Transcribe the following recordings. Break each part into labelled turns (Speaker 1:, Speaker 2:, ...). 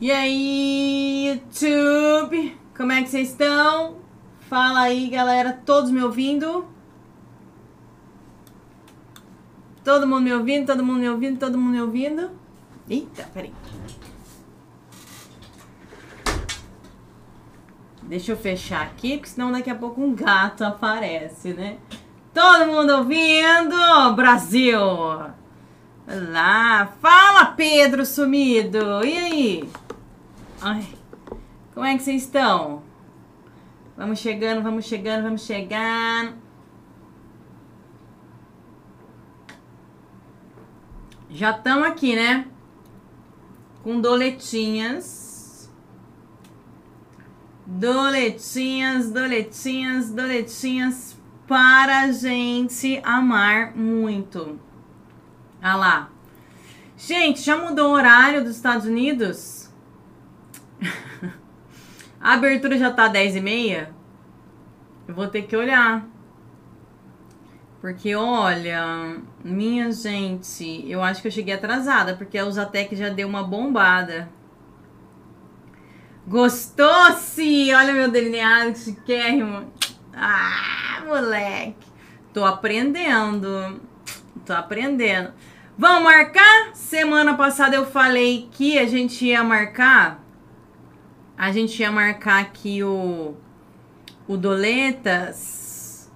Speaker 1: E aí, YouTube? Como é que vocês estão? Fala aí, galera. Todos me ouvindo? Todo mundo me ouvindo? Todo mundo me ouvindo? Todo mundo me ouvindo? Eita, peraí. Deixa eu fechar aqui, porque senão daqui a pouco um gato aparece, né? Todo mundo ouvindo? Brasil! Olá! Fala, Pedro sumido! E aí? Ai, como é que vocês estão? Vamos chegando, vamos chegando, vamos chegando. Já estamos aqui, né? Com doletinhas. Doletinhas, doletinhas, doletinhas para a gente amar muito. Ah lá. Gente, já mudou o horário dos Estados Unidos? A abertura já tá 10 e meia? Eu vou ter que olhar. Porque, olha, minha gente, eu acho que eu cheguei atrasada, porque a Usatec já deu uma bombada. Gostou-se? Olha meu delineado chiquérrimo. Ah, moleque. Tô aprendendo. Tô aprendendo. Vamos marcar? Semana passada eu falei que a gente ia marcar. A gente ia marcar aqui o, o Doletas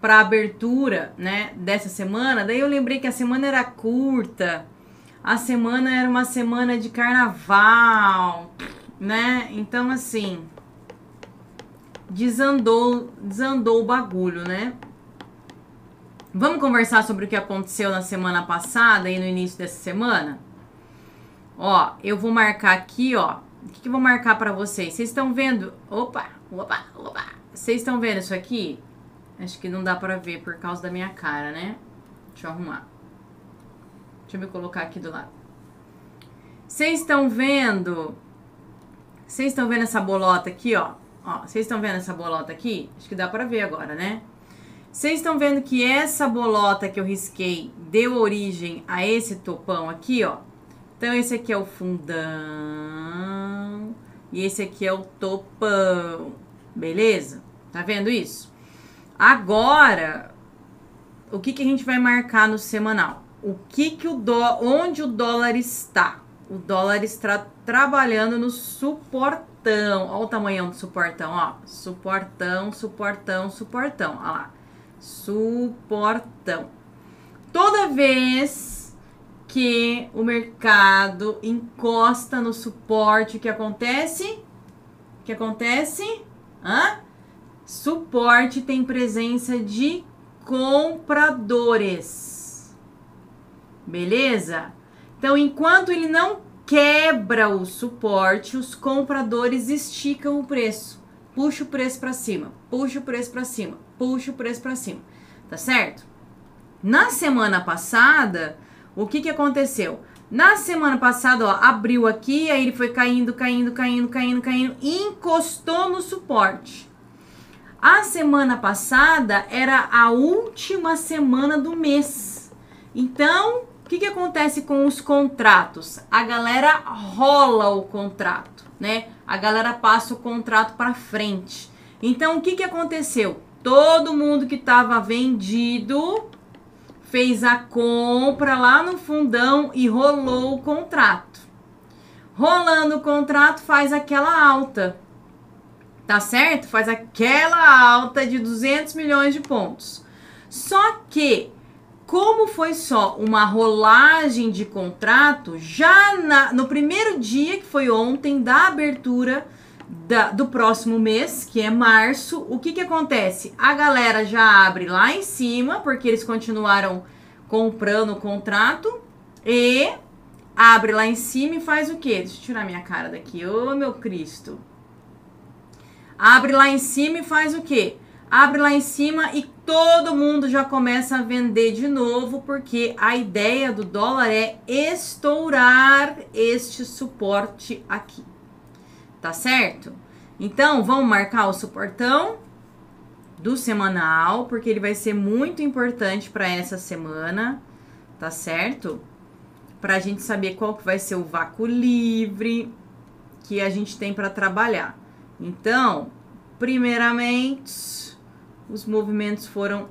Speaker 1: para abertura, né, dessa semana. Daí eu lembrei que a semana era curta. A semana era uma semana de carnaval, né? Então assim, desandou, desandou o bagulho, né? Vamos conversar sobre o que aconteceu na semana passada e no início dessa semana? Ó, eu vou marcar aqui, ó. O que, que vou marcar para vocês? Vocês estão vendo? Opa, opa, opa. Vocês estão vendo isso aqui? Acho que não dá para ver por causa da minha cara, né? Deixa eu arrumar. Deixa eu me colocar aqui do lado. Vocês estão vendo? Vocês estão vendo essa bolota aqui, ó? Ó, vocês estão vendo essa bolota aqui? Acho que dá para ver agora, né? Vocês estão vendo que essa bolota que eu risquei deu origem a esse topão aqui, ó. Então, esse aqui é o fundão e esse aqui é o topão, beleza? Tá vendo isso? Agora, o que, que a gente vai marcar no semanal? O que que o dó, onde o dólar está? O dólar está trabalhando no suportão. Olha o tamanho do suportão, ó. Suportão, suportão, suportão. Olha lá suportão. Toda vez que o mercado encosta no suporte, o que acontece? O que acontece? Hã? Suporte tem presença de compradores. Beleza? Então, enquanto ele não quebra o suporte, os compradores esticam o preço. Puxa o preço para cima, puxa o preço para cima, puxa o preço para cima, tá certo? Na semana passada, o que que aconteceu? Na semana passada, ó, abriu aqui, aí ele foi caindo, caindo, caindo, caindo, caindo, encostou no suporte. A semana passada era a última semana do mês. Então, o que, que acontece com os contratos? A galera rola o contrato, né? A galera passa o contrato para frente. Então, o que, que aconteceu? Todo mundo que estava vendido fez a compra lá no fundão e rolou o contrato. Rolando o contrato faz aquela alta. Tá certo? Faz aquela alta de 200 milhões de pontos. Só que como foi só uma rolagem de contrato, já na, no primeiro dia, que foi ontem, da abertura da, do próximo mês, que é março, o que, que acontece? A galera já abre lá em cima, porque eles continuaram comprando o contrato, e abre lá em cima e faz o quê? Deixa eu tirar minha cara daqui. Ô, oh, meu Cristo. Abre lá em cima e faz o quê? Abre lá em cima e todo mundo já começa a vender de novo, porque a ideia do dólar é estourar este suporte aqui tá certo? Então, vamos marcar o suportão do semanal, porque ele vai ser muito importante para essa semana, tá certo? Para a gente saber qual que vai ser o vácuo livre, que a gente tem para trabalhar. Então, primeiramente, os movimentos foram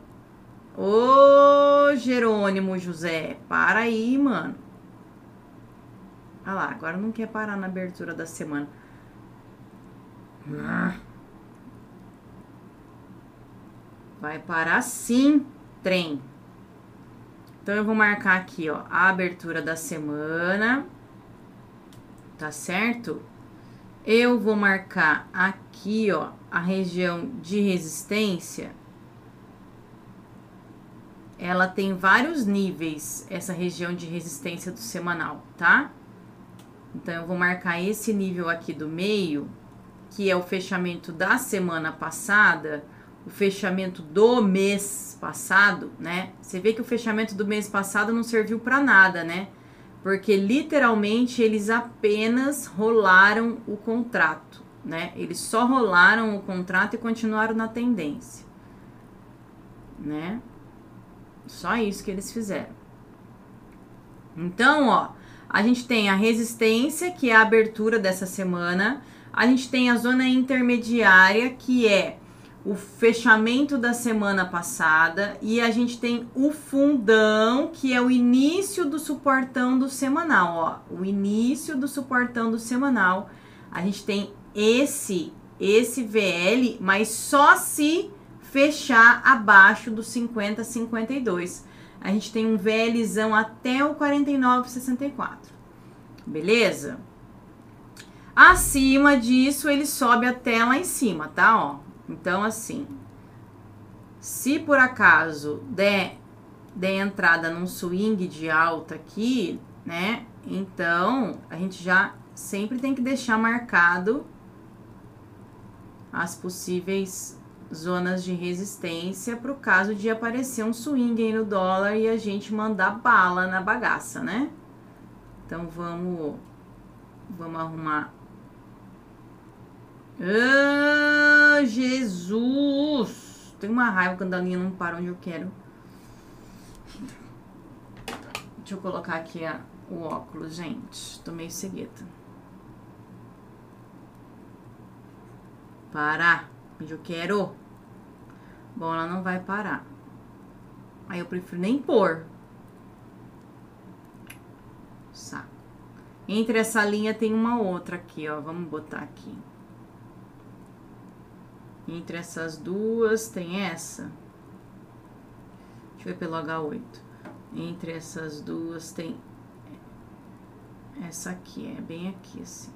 Speaker 1: Ô, Jerônimo José, para aí, mano. Ah lá, agora não quer parar na abertura da semana. Vai parar sim, trem. Então eu vou marcar aqui, ó, a abertura da semana. Tá certo? Eu vou marcar aqui, ó, a região de resistência ela tem vários níveis, essa região de resistência do semanal, tá? Então, eu vou marcar esse nível aqui do meio, que é o fechamento da semana passada, o fechamento do mês passado, né? Você vê que o fechamento do mês passado não serviu para nada, né? Porque literalmente eles apenas rolaram o contrato, né? Eles só rolaram o contrato e continuaram na tendência, né? Só isso que eles fizeram. Então, ó, a gente tem a resistência, que é a abertura dessa semana. A gente tem a zona intermediária, que é o fechamento da semana passada. E a gente tem o fundão, que é o início do suportão do semanal, ó. O início do suportão do semanal. A gente tem esse, esse VL, mas só se fechar abaixo dos 50, 52. A gente tem um VLzão até o 49,64. Beleza? Acima disso, ele sobe até lá em cima, tá? Ó. Então, assim, se por acaso der, der entrada num swing de alta aqui, né? Então, a gente já sempre tem que deixar marcado as possíveis zonas de resistência para o caso de aparecer um swing aí no dólar e a gente mandar bala na bagaça, né? Então vamos vamos arrumar. Ah, Jesus! Tem uma raiva quando a linha não para onde eu quero. Deixa eu colocar aqui a, o óculos, gente. Tô meio cegueta. Parar. Eu quero. Bom, ela não vai parar. Aí eu prefiro nem pôr. Saco. Entre essa linha tem uma outra aqui, ó. Vamos botar aqui. Entre essas duas tem essa. Deixa eu ver pelo H8. Entre essas duas tem essa aqui, é bem aqui assim.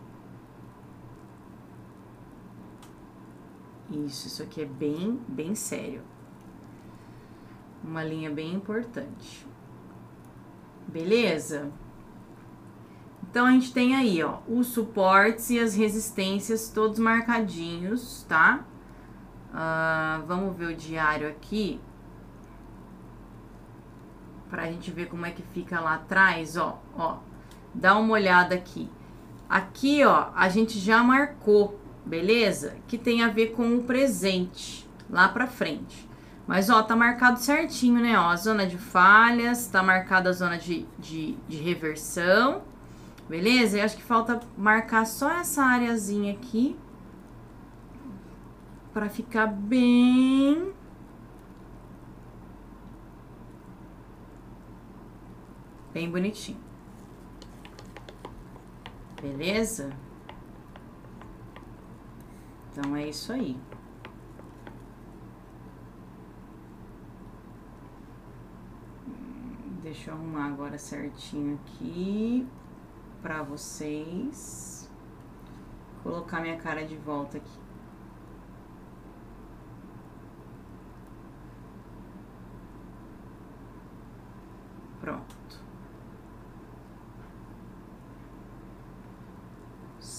Speaker 1: Isso, isso aqui é bem, bem sério. Uma linha bem importante. Beleza? Então, a gente tem aí, ó, os suportes e as resistências todos marcadinhos, tá? Uh, vamos ver o diário aqui. Pra gente ver como é que fica lá atrás, ó, ó. Dá uma olhada aqui. Aqui, ó, a gente já marcou beleza? Que tem a ver com o presente, lá pra frente. Mas, ó, tá marcado certinho, né? Ó, a zona de falhas, tá marcada a zona de, de, de reversão, beleza? Eu acho que falta marcar só essa areazinha aqui. Pra ficar bem... Bem bonitinho. Beleza? Então é isso aí. Deixa eu arrumar agora certinho aqui para vocês. Colocar minha cara de volta aqui.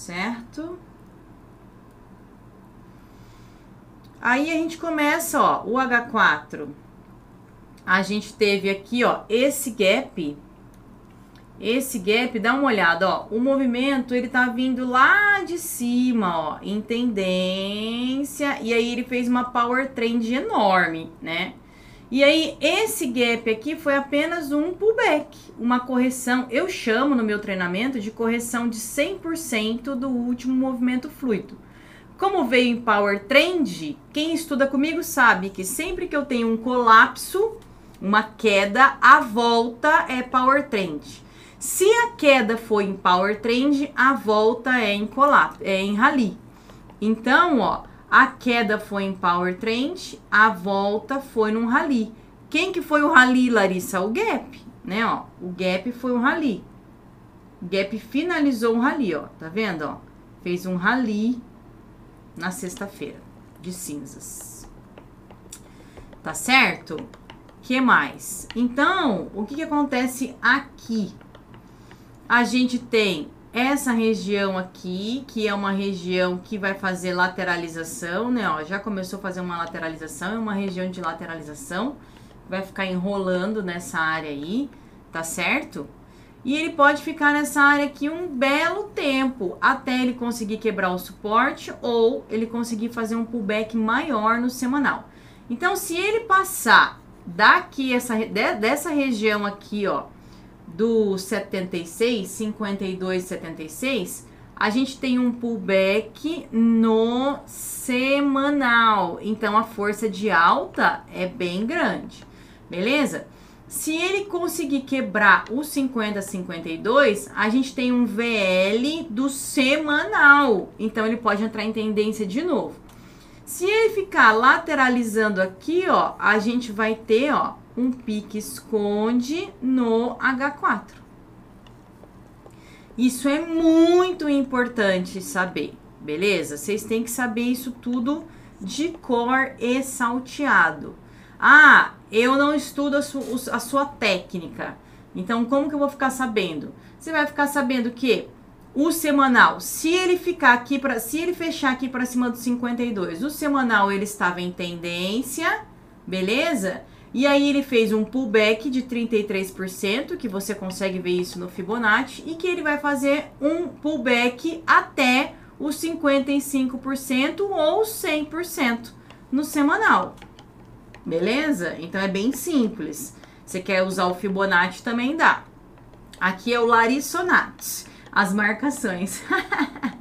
Speaker 1: Certo? Aí a gente começa, ó, o H4. A gente teve aqui, ó, esse gap. Esse gap, dá uma olhada, ó. O movimento, ele tá vindo lá de cima, ó, em tendência. E aí ele fez uma power trend enorme, né? E aí, esse gap aqui foi apenas um pullback, uma correção. Eu chamo no meu treinamento de correção de 100% do último movimento fluido. Como veio em Power Trend, quem estuda comigo sabe que sempre que eu tenho um colapso, uma queda, a volta é Power Trend. Se a queda foi em Power Trend, a volta é em colapso, é em rally. Então, ó, a queda foi em Power Trend, a volta foi num rally. Quem que foi o rally, Larissa? O Gap, né, ó? O Gap foi um rally. O Gap finalizou um rally, ó. Tá vendo, ó? Fez um rally na sexta-feira de cinzas. Tá certo? Que mais? Então, o que que acontece aqui? A gente tem essa região aqui, que é uma região que vai fazer lateralização, né? Ó, já começou a fazer uma lateralização, é uma região de lateralização, vai ficar enrolando nessa área aí, tá certo? E ele pode ficar nessa área aqui um belo tempo, até ele conseguir quebrar o suporte ou ele conseguir fazer um pullback maior no semanal. Então, se ele passar daqui, essa, dessa região aqui, ó, do 76, 52, 76, a gente tem um pullback no semanal. Então a força de alta é bem grande. Beleza? Se ele conseguir quebrar o 50 52, a gente tem um VL do semanal. Então ele pode entrar em tendência de novo. Se ele ficar lateralizando aqui, ó, a gente vai ter, ó, um pique esconde no H4. Isso é muito importante saber, beleza? Vocês têm que saber isso tudo de cor e salteado. Ah, eu não estudo a, su a sua técnica. Então, como que eu vou ficar sabendo? Você vai ficar sabendo que o semanal, se ele ficar aqui para, se ele fechar aqui para cima do 52, o semanal ele estava em tendência, beleza? E aí ele fez um pullback de 33%, que você consegue ver isso no Fibonacci, e que ele vai fazer um pullback até os 55% ou 100% no semanal. Beleza? Então é bem simples. Você quer usar o Fibonacci também dá. Aqui é o Larissonati, as marcações.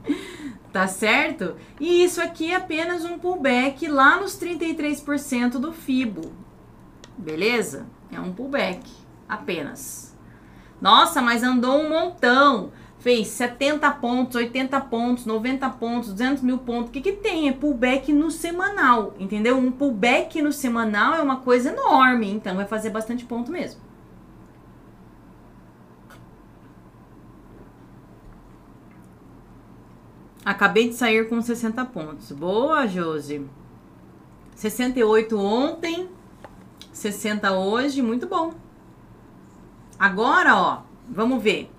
Speaker 1: tá certo? E isso aqui é apenas um pullback lá nos 33% do Fibo. Beleza? É um pullback apenas. Nossa, mas andou um montão. Fez 70 pontos, 80 pontos, 90 pontos, 200 mil pontos. O que, que tem? É pullback no semanal, entendeu? Um pullback no semanal é uma coisa enorme, então vai fazer bastante ponto mesmo. Acabei de sair com 60 pontos. Boa, Josi. 68 ontem, 60 hoje, muito bom. Agora, ó, vamos ver.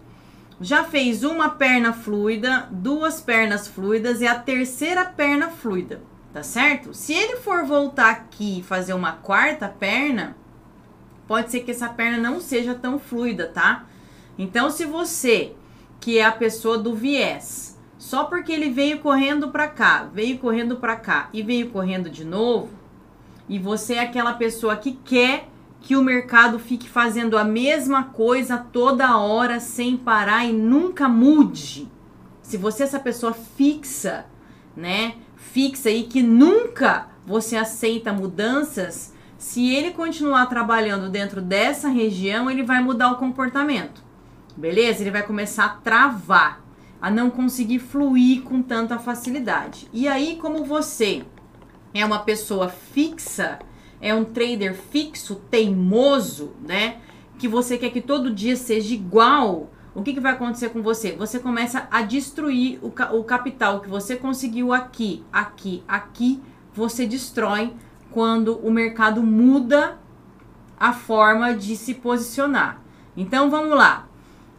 Speaker 1: Já fez uma perna fluida, duas pernas fluidas e a terceira perna fluida, tá certo? Se ele for voltar aqui e fazer uma quarta perna, pode ser que essa perna não seja tão fluida, tá? Então, se você, que é a pessoa do viés, só porque ele veio correndo para cá, veio correndo para cá e veio correndo de novo, e você é aquela pessoa que quer que o mercado fique fazendo a mesma coisa toda hora sem parar e nunca mude. Se você é essa pessoa fixa, né? Fixa e que nunca você aceita mudanças, se ele continuar trabalhando dentro dessa região, ele vai mudar o comportamento. Beleza? Ele vai começar a travar, a não conseguir fluir com tanta facilidade. E aí, como você é uma pessoa fixa, é um trader fixo, teimoso, né? Que você quer que todo dia seja igual, o que, que vai acontecer com você? Você começa a destruir o, o capital que você conseguiu aqui, aqui, aqui, você destrói quando o mercado muda a forma de se posicionar. Então vamos lá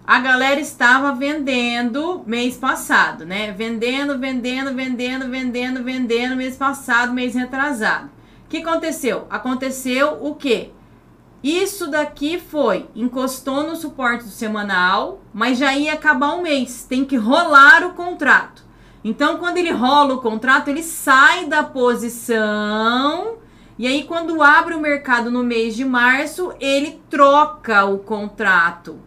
Speaker 1: a galera estava vendendo mês passado, né? Vendendo, vendendo, vendendo, vendendo, vendendo mês passado, mês retrasado. O que aconteceu? Aconteceu o quê? Isso daqui foi, encostou no suporte do semanal, mas já ia acabar o mês. Tem que rolar o contrato. Então, quando ele rola o contrato, ele sai da posição E aí, quando abre o mercado no mês de março, ele troca o contrato.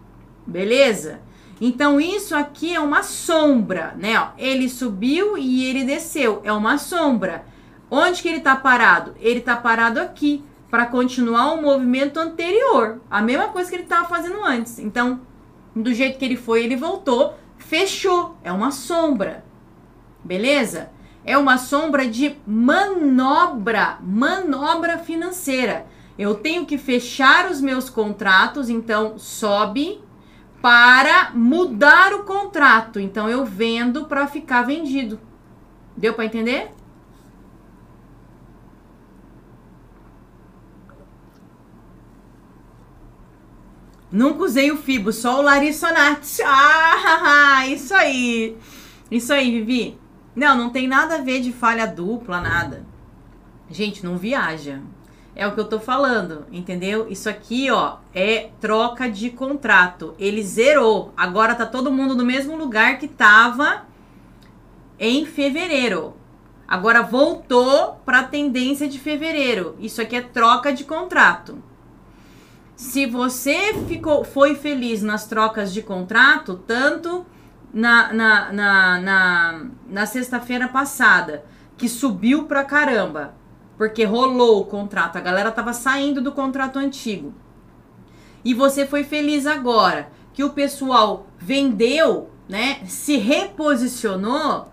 Speaker 1: Beleza? Então, isso aqui é uma sombra, né? Ó, ele subiu e ele desceu. É uma sombra. Onde que ele está parado? Ele está parado aqui para continuar o movimento anterior. A mesma coisa que ele estava fazendo antes. Então, do jeito que ele foi, ele voltou, fechou. É uma sombra. Beleza? É uma sombra de manobra, manobra financeira. Eu tenho que fechar os meus contratos, então sobe para mudar o contrato. Então eu vendo para ficar vendido. Deu para entender? Nunca usei o Fibo, só o Larissonati. Ah, isso aí. Isso aí, Vivi. Não, não tem nada a ver de falha dupla, nada. Gente, não viaja. É o que eu tô falando, entendeu? Isso aqui, ó, é troca de contrato. Ele zerou. Agora tá todo mundo no mesmo lugar que tava em fevereiro. Agora voltou para a tendência de fevereiro. Isso aqui é troca de contrato. Se você ficou, foi feliz nas trocas de contrato, tanto na, na, na, na, na sexta-feira passada, que subiu pra caramba, porque rolou o contrato, a galera tava saindo do contrato antigo. E você foi feliz agora, que o pessoal vendeu, né? Se reposicionou,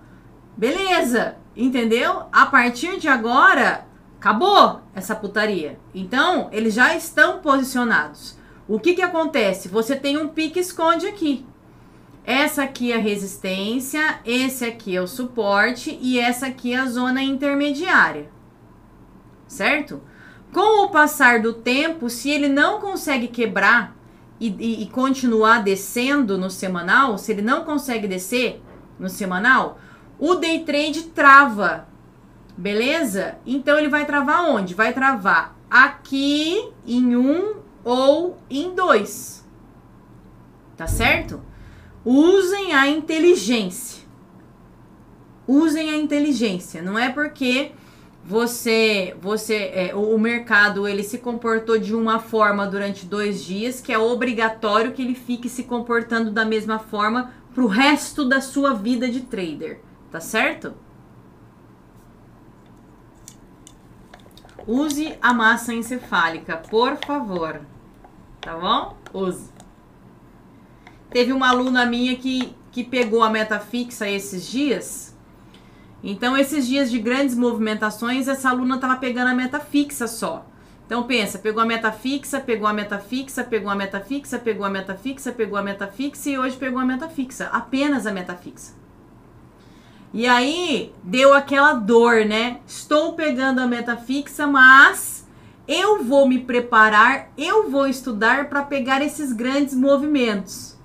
Speaker 1: beleza, entendeu? A partir de agora, acabou essa putaria. Então, eles já estão posicionados. O que que acontece? Você tem um pique esconde aqui. Essa aqui é a resistência, esse aqui é o suporte e essa aqui é a zona intermediária. Certo? Com o passar do tempo, se ele não consegue quebrar e, e, e continuar descendo no semanal, se ele não consegue descer no semanal, o day trade trava. Beleza? Então ele vai travar onde? Vai travar aqui em um ou em dois. Tá certo? Usem a inteligência. Usem a inteligência. Não é porque você, você, é, o mercado ele se comportou de uma forma durante dois dias que é obrigatório que ele fique se comportando da mesma forma pro resto da sua vida de trader, tá certo? Use a massa encefálica, por favor, tá bom? Use. Teve uma aluna minha que, que pegou a meta fixa esses dias. Então, esses dias de grandes movimentações, essa aluna estava pegando a meta fixa só. Então, pensa, pegou a meta fixa, pegou a meta fixa, pegou a meta fixa, pegou a meta fixa, pegou a meta fixa e hoje pegou a meta fixa. Apenas a meta fixa. E aí, deu aquela dor, né? Estou pegando a meta fixa, mas eu vou me preparar, eu vou estudar para pegar esses grandes movimentos.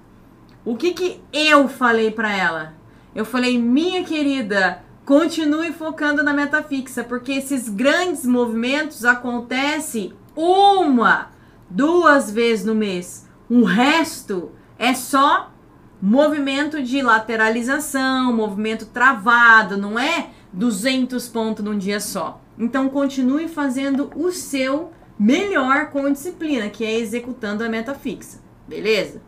Speaker 1: O que que eu falei para ela? Eu falei, minha querida, continue focando na meta fixa, porque esses grandes movimentos acontecem uma, duas vezes no mês. O resto é só movimento de lateralização, movimento travado, não é 200 pontos num dia só. Então continue fazendo o seu melhor com disciplina, que é executando a meta fixa. Beleza?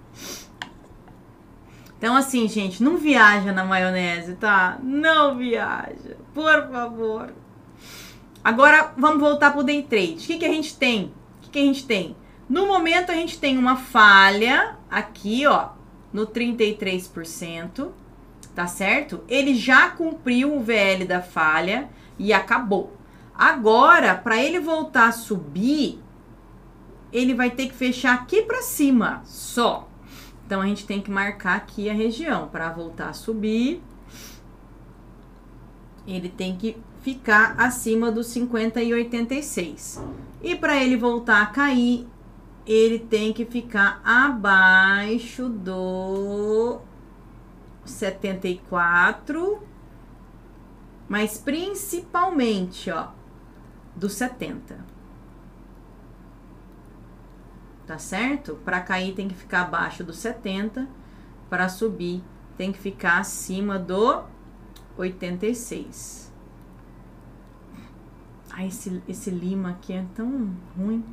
Speaker 1: Então, assim, gente, não viaja na maionese, tá? Não viaja, por favor. Agora, vamos voltar pro day trade. O que, que a gente tem? O que, que a gente tem? No momento, a gente tem uma falha aqui, ó, no 33%, tá certo? Ele já cumpriu o VL da falha e acabou. Agora, para ele voltar a subir, ele vai ter que fechar aqui para cima, só. Então a gente tem que marcar aqui a região para voltar a subir. Ele tem que ficar acima dos 50 e 86. E para ele voltar a cair, ele tem que ficar abaixo do 74, mas principalmente, ó, do 70 tá certo? Para cair tem que ficar abaixo do 70, para subir tem que ficar acima do 86. Ai, esse, esse lima aqui é tão ruim.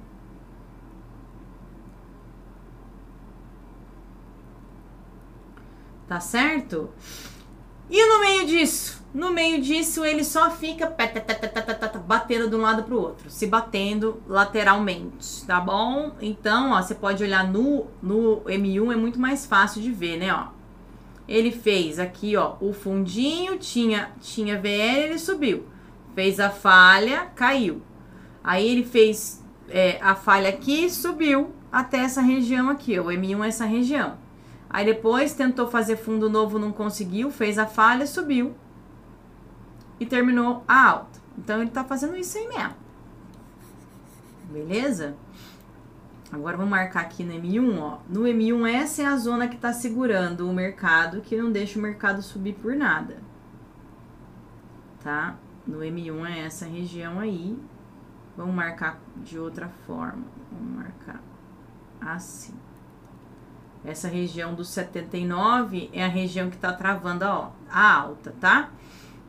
Speaker 1: Tá certo? E no meio disso? No meio disso, ele só fica batendo de um lado pro outro, se batendo lateralmente, tá bom? Então, ó, você pode olhar no, no M1, é muito mais fácil de ver, né, ó. Ele fez aqui, ó, o fundinho, tinha, tinha VL, ele subiu. Fez a falha, caiu. Aí ele fez é, a falha aqui, subiu até essa região aqui, ó, o M1 é essa região. Aí depois tentou fazer fundo novo, não conseguiu, fez a falha, subiu e terminou a alta. Então ele tá fazendo isso aí mesmo. Beleza? Agora vamos marcar aqui no M1, ó. No M1 essa é a zona que tá segurando o mercado, que não deixa o mercado subir por nada. Tá? No M1 é essa região aí. Vamos marcar de outra forma. Vamos marcar assim. Essa região do 79 é a região que está travando a, a alta, tá?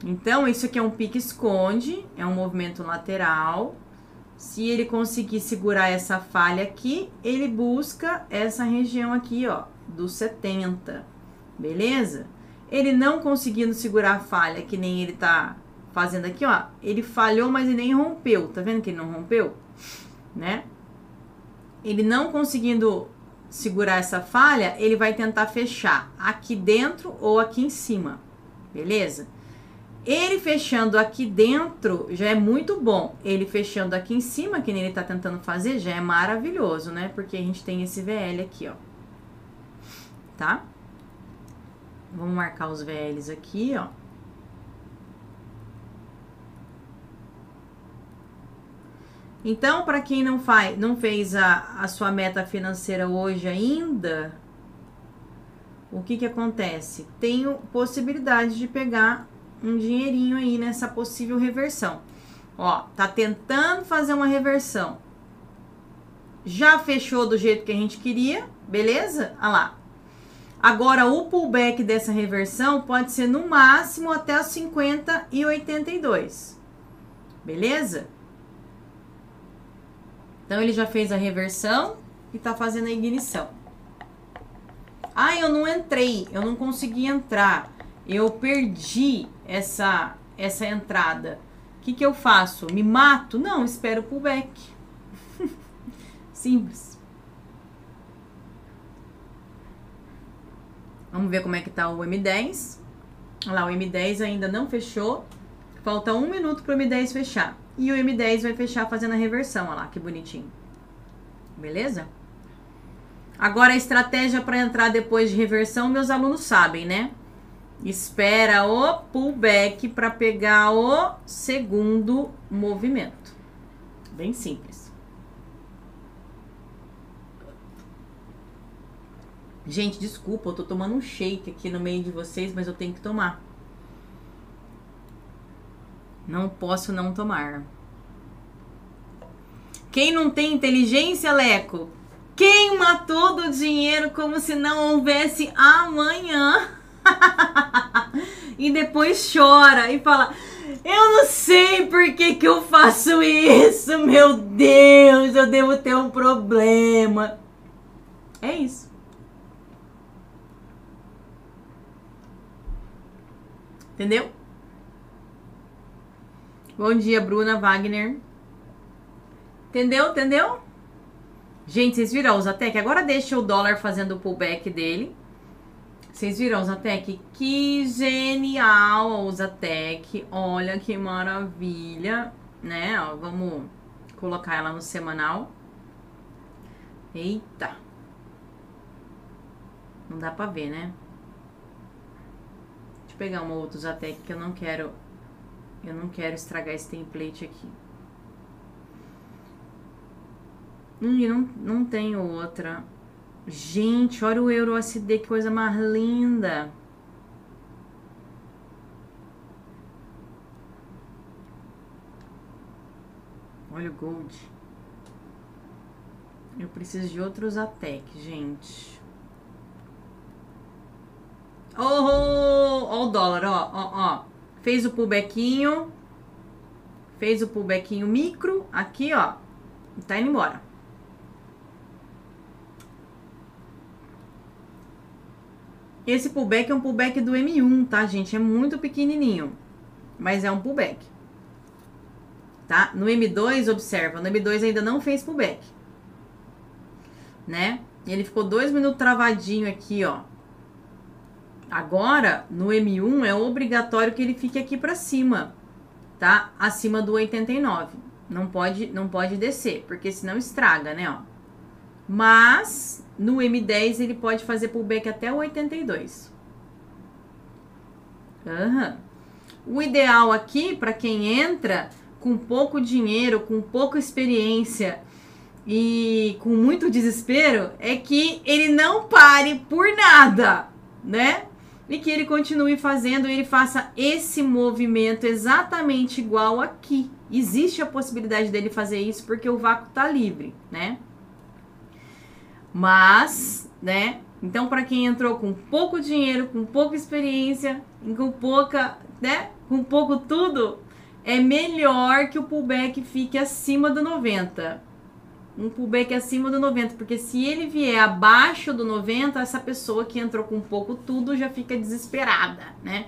Speaker 1: Então, isso aqui é um pique esconde, é um movimento lateral. Se ele conseguir segurar essa falha aqui, ele busca essa região aqui, ó, do 70, beleza? Ele não conseguindo segurar a falha, que nem ele tá fazendo aqui, ó, ele falhou, mas ele nem rompeu, tá vendo que ele não rompeu? Né? Ele não conseguindo segurar essa falha, ele vai tentar fechar aqui dentro ou aqui em cima, beleza? Ele fechando aqui dentro já é muito bom. Ele fechando aqui em cima, que nem ele tá tentando fazer, já é maravilhoso, né? Porque a gente tem esse VL aqui, ó. Tá? Vamos marcar os VLs aqui, ó. Então, para quem não faz, não fez a, a sua meta financeira hoje ainda, o que que acontece? Tenho possibilidade de pegar um dinheirinho aí nessa possível reversão. Ó, tá tentando fazer uma reversão. Já fechou do jeito que a gente queria, beleza? Olha lá. Agora, o pullback dessa reversão pode ser no máximo até os 50 e 82. Beleza? Então ele já fez a reversão e está fazendo a ignição. Ah, eu não entrei, eu não consegui entrar. Eu perdi essa essa entrada. O que, que eu faço? Me mato? Não, espero o pullback. Simples. Vamos ver como é que tá o M10. Olha lá, o M10 ainda não fechou. Falta um minuto para o M10 fechar. E o M10 vai fechar fazendo a reversão. Olha lá, que bonitinho. Beleza? Agora a estratégia para entrar depois de reversão, meus alunos sabem, né? Espera o pullback para pegar o segundo movimento. Bem simples. Gente, desculpa, eu tô tomando um shake aqui no meio de vocês, mas eu tenho que tomar. Não posso não tomar. Quem não tem inteligência, Leco? Queima todo o dinheiro como se não houvesse amanhã. e depois chora e fala: Eu não sei por que, que eu faço isso, meu Deus, eu devo ter um problema. É isso. Entendeu? Bom dia, Bruna Wagner. Entendeu? Entendeu? Gente, vocês viram o Zatec? Agora deixa o dólar fazendo o pullback dele. Vocês viram o Zatec? Que genial o Zatec. Olha que maravilha, né? Ó, vamos colocar ela no semanal. Eita. Não dá pra ver, né? Deixa eu pegar uma outra Zatec que eu não quero eu não quero estragar esse template aqui. Hum, não, não tenho outra. Gente, olha o Euro SD, que coisa mais linda. Olha o Gold. Eu preciso de outros Atec, gente. Oh, oh, oh, o dólar, ó, ó, ó. Fez o pullbackinho. Fez o pullbackinho micro, aqui, ó, e tá indo embora. Esse pullback é um pullback do M1, tá, gente? É muito pequenininho, mas é um pullback. Tá? No M2, observa, no M2 ainda não fez pullback. Né? Ele ficou dois minutos travadinho aqui, ó. Agora, no M1 é obrigatório que ele fique aqui para cima, tá? Acima do 89. Não pode, não pode descer, porque senão estraga, né, ó. Mas no M10 ele pode fazer pullback até o 82. Uhum. O ideal aqui para quem entra com pouco dinheiro, com pouca experiência e com muito desespero é que ele não pare por nada, né? E que ele continue fazendo, ele faça esse movimento exatamente igual aqui. Existe a possibilidade dele fazer isso porque o vácuo está livre, né? Mas, né? Então, para quem entrou com pouco dinheiro, com pouca experiência, com pouca, né? Com pouco tudo, é melhor que o pullback fique acima do 90 um pullback acima do 90, porque se ele vier abaixo do 90, essa pessoa que entrou com pouco tudo já fica desesperada, né?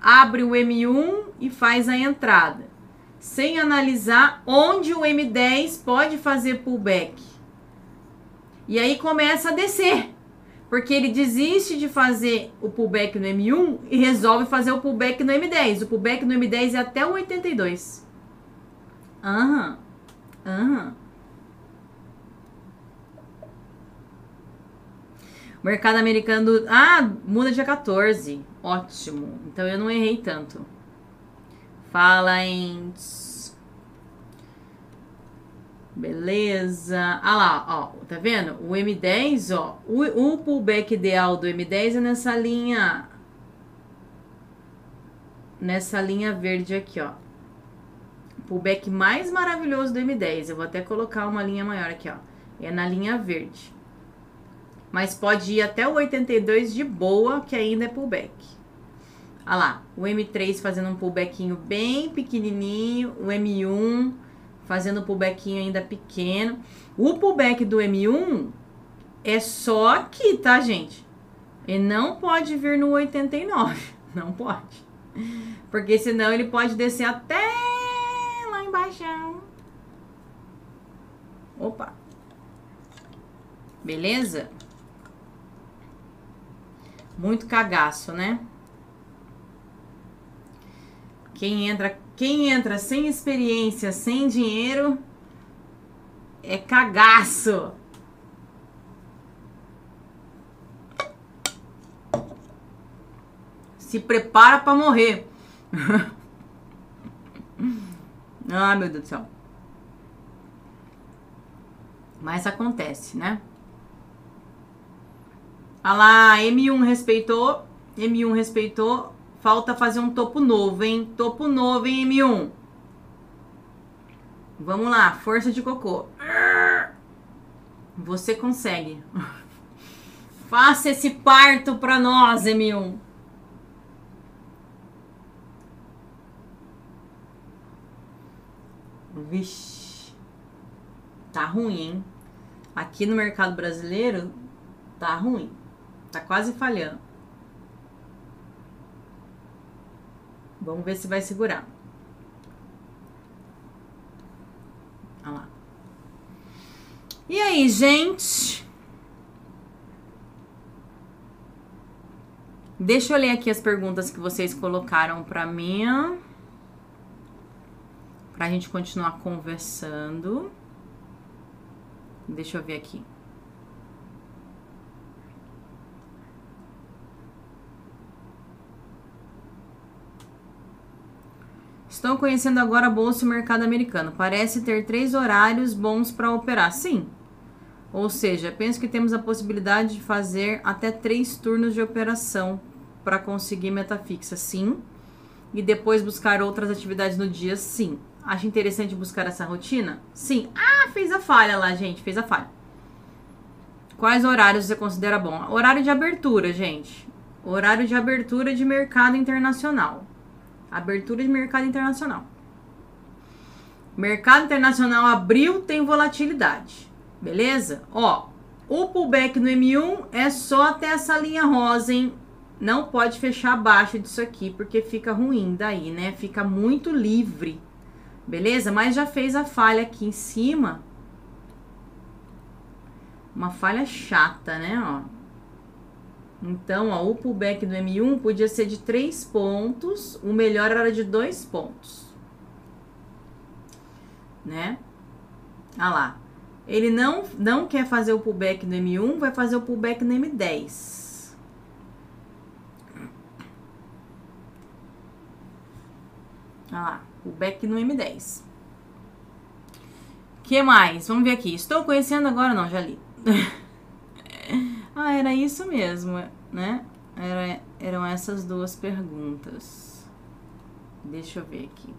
Speaker 1: Abre o M1 e faz a entrada, sem analisar onde o M10 pode fazer pullback. E aí começa a descer, porque ele desiste de fazer o pullback no M1 e resolve fazer o pullback no M10. O pullback no M10 é até o 82. Aham. Mercado americano. Ah, muda dia 14. Ótimo. Então eu não errei tanto. Fala em. Beleza. Ah lá, ó. Tá vendo? O M10, ó. O, o pullback ideal do M10 é nessa linha. Nessa linha verde aqui, ó pullback mais maravilhoso do M10. Eu vou até colocar uma linha maior aqui, ó. É na linha verde. Mas pode ir até o 82 de boa, que ainda é pullback. Olha lá, o M3 fazendo um pullbackinho bem pequenininho, o M1 fazendo um pullbackinho ainda pequeno. O pullback do M1 é só aqui, tá, gente? E não pode vir no 89, não pode. Porque senão ele pode descer até embaixo. Opa. Beleza? Muito cagaço, né? Quem entra, quem entra sem experiência, sem dinheiro, é cagaço. Se prepara para morrer. Ah, meu Deus do céu. Mas acontece, né? Ah lá, M1 respeitou. M1 respeitou. Falta fazer um topo novo, hein? Topo novo, hein, M1? Vamos lá, força de cocô. Você consegue. Faça esse parto pra nós, M1. Vixe. Tá ruim, hein? Aqui no mercado brasileiro, tá ruim. Tá quase falhando. Vamos ver se vai segurar. Olha lá. E aí, gente? Deixa eu ler aqui as perguntas que vocês colocaram para mim para a gente continuar conversando. Deixa eu ver aqui. Estão conhecendo agora a bolsa e o mercado americano. Parece ter três horários bons para operar. Sim. Ou seja, penso que temos a possibilidade de fazer até três turnos de operação para conseguir meta fixa. Sim. E depois buscar outras atividades no dia. Sim. Acha interessante buscar essa rotina? Sim. Ah, fez a falha lá, gente. Fez a falha. Quais horários você considera bom? Horário de abertura, gente. Horário de abertura de mercado internacional. Abertura de mercado internacional. Mercado internacional abriu, tem volatilidade. Beleza? Ó, o pullback no M1 é só até essa linha rosa, hein? Não pode fechar abaixo disso aqui, porque fica ruim daí, né? Fica muito livre. Beleza? Mas já fez a falha aqui em cima. Uma falha chata, né? Ó. Então, ó, o pullback do M1 podia ser de 3 pontos, o melhor era de 2 pontos. Né? Ah lá. Ele não, não quer fazer o pullback no M1, vai fazer o pullback no M10. Ah lá, pullback no M10. que mais? Vamos ver aqui. Estou conhecendo agora? Não, já li. ah, era isso mesmo, né? Era, eram essas duas perguntas. Deixa eu ver aqui.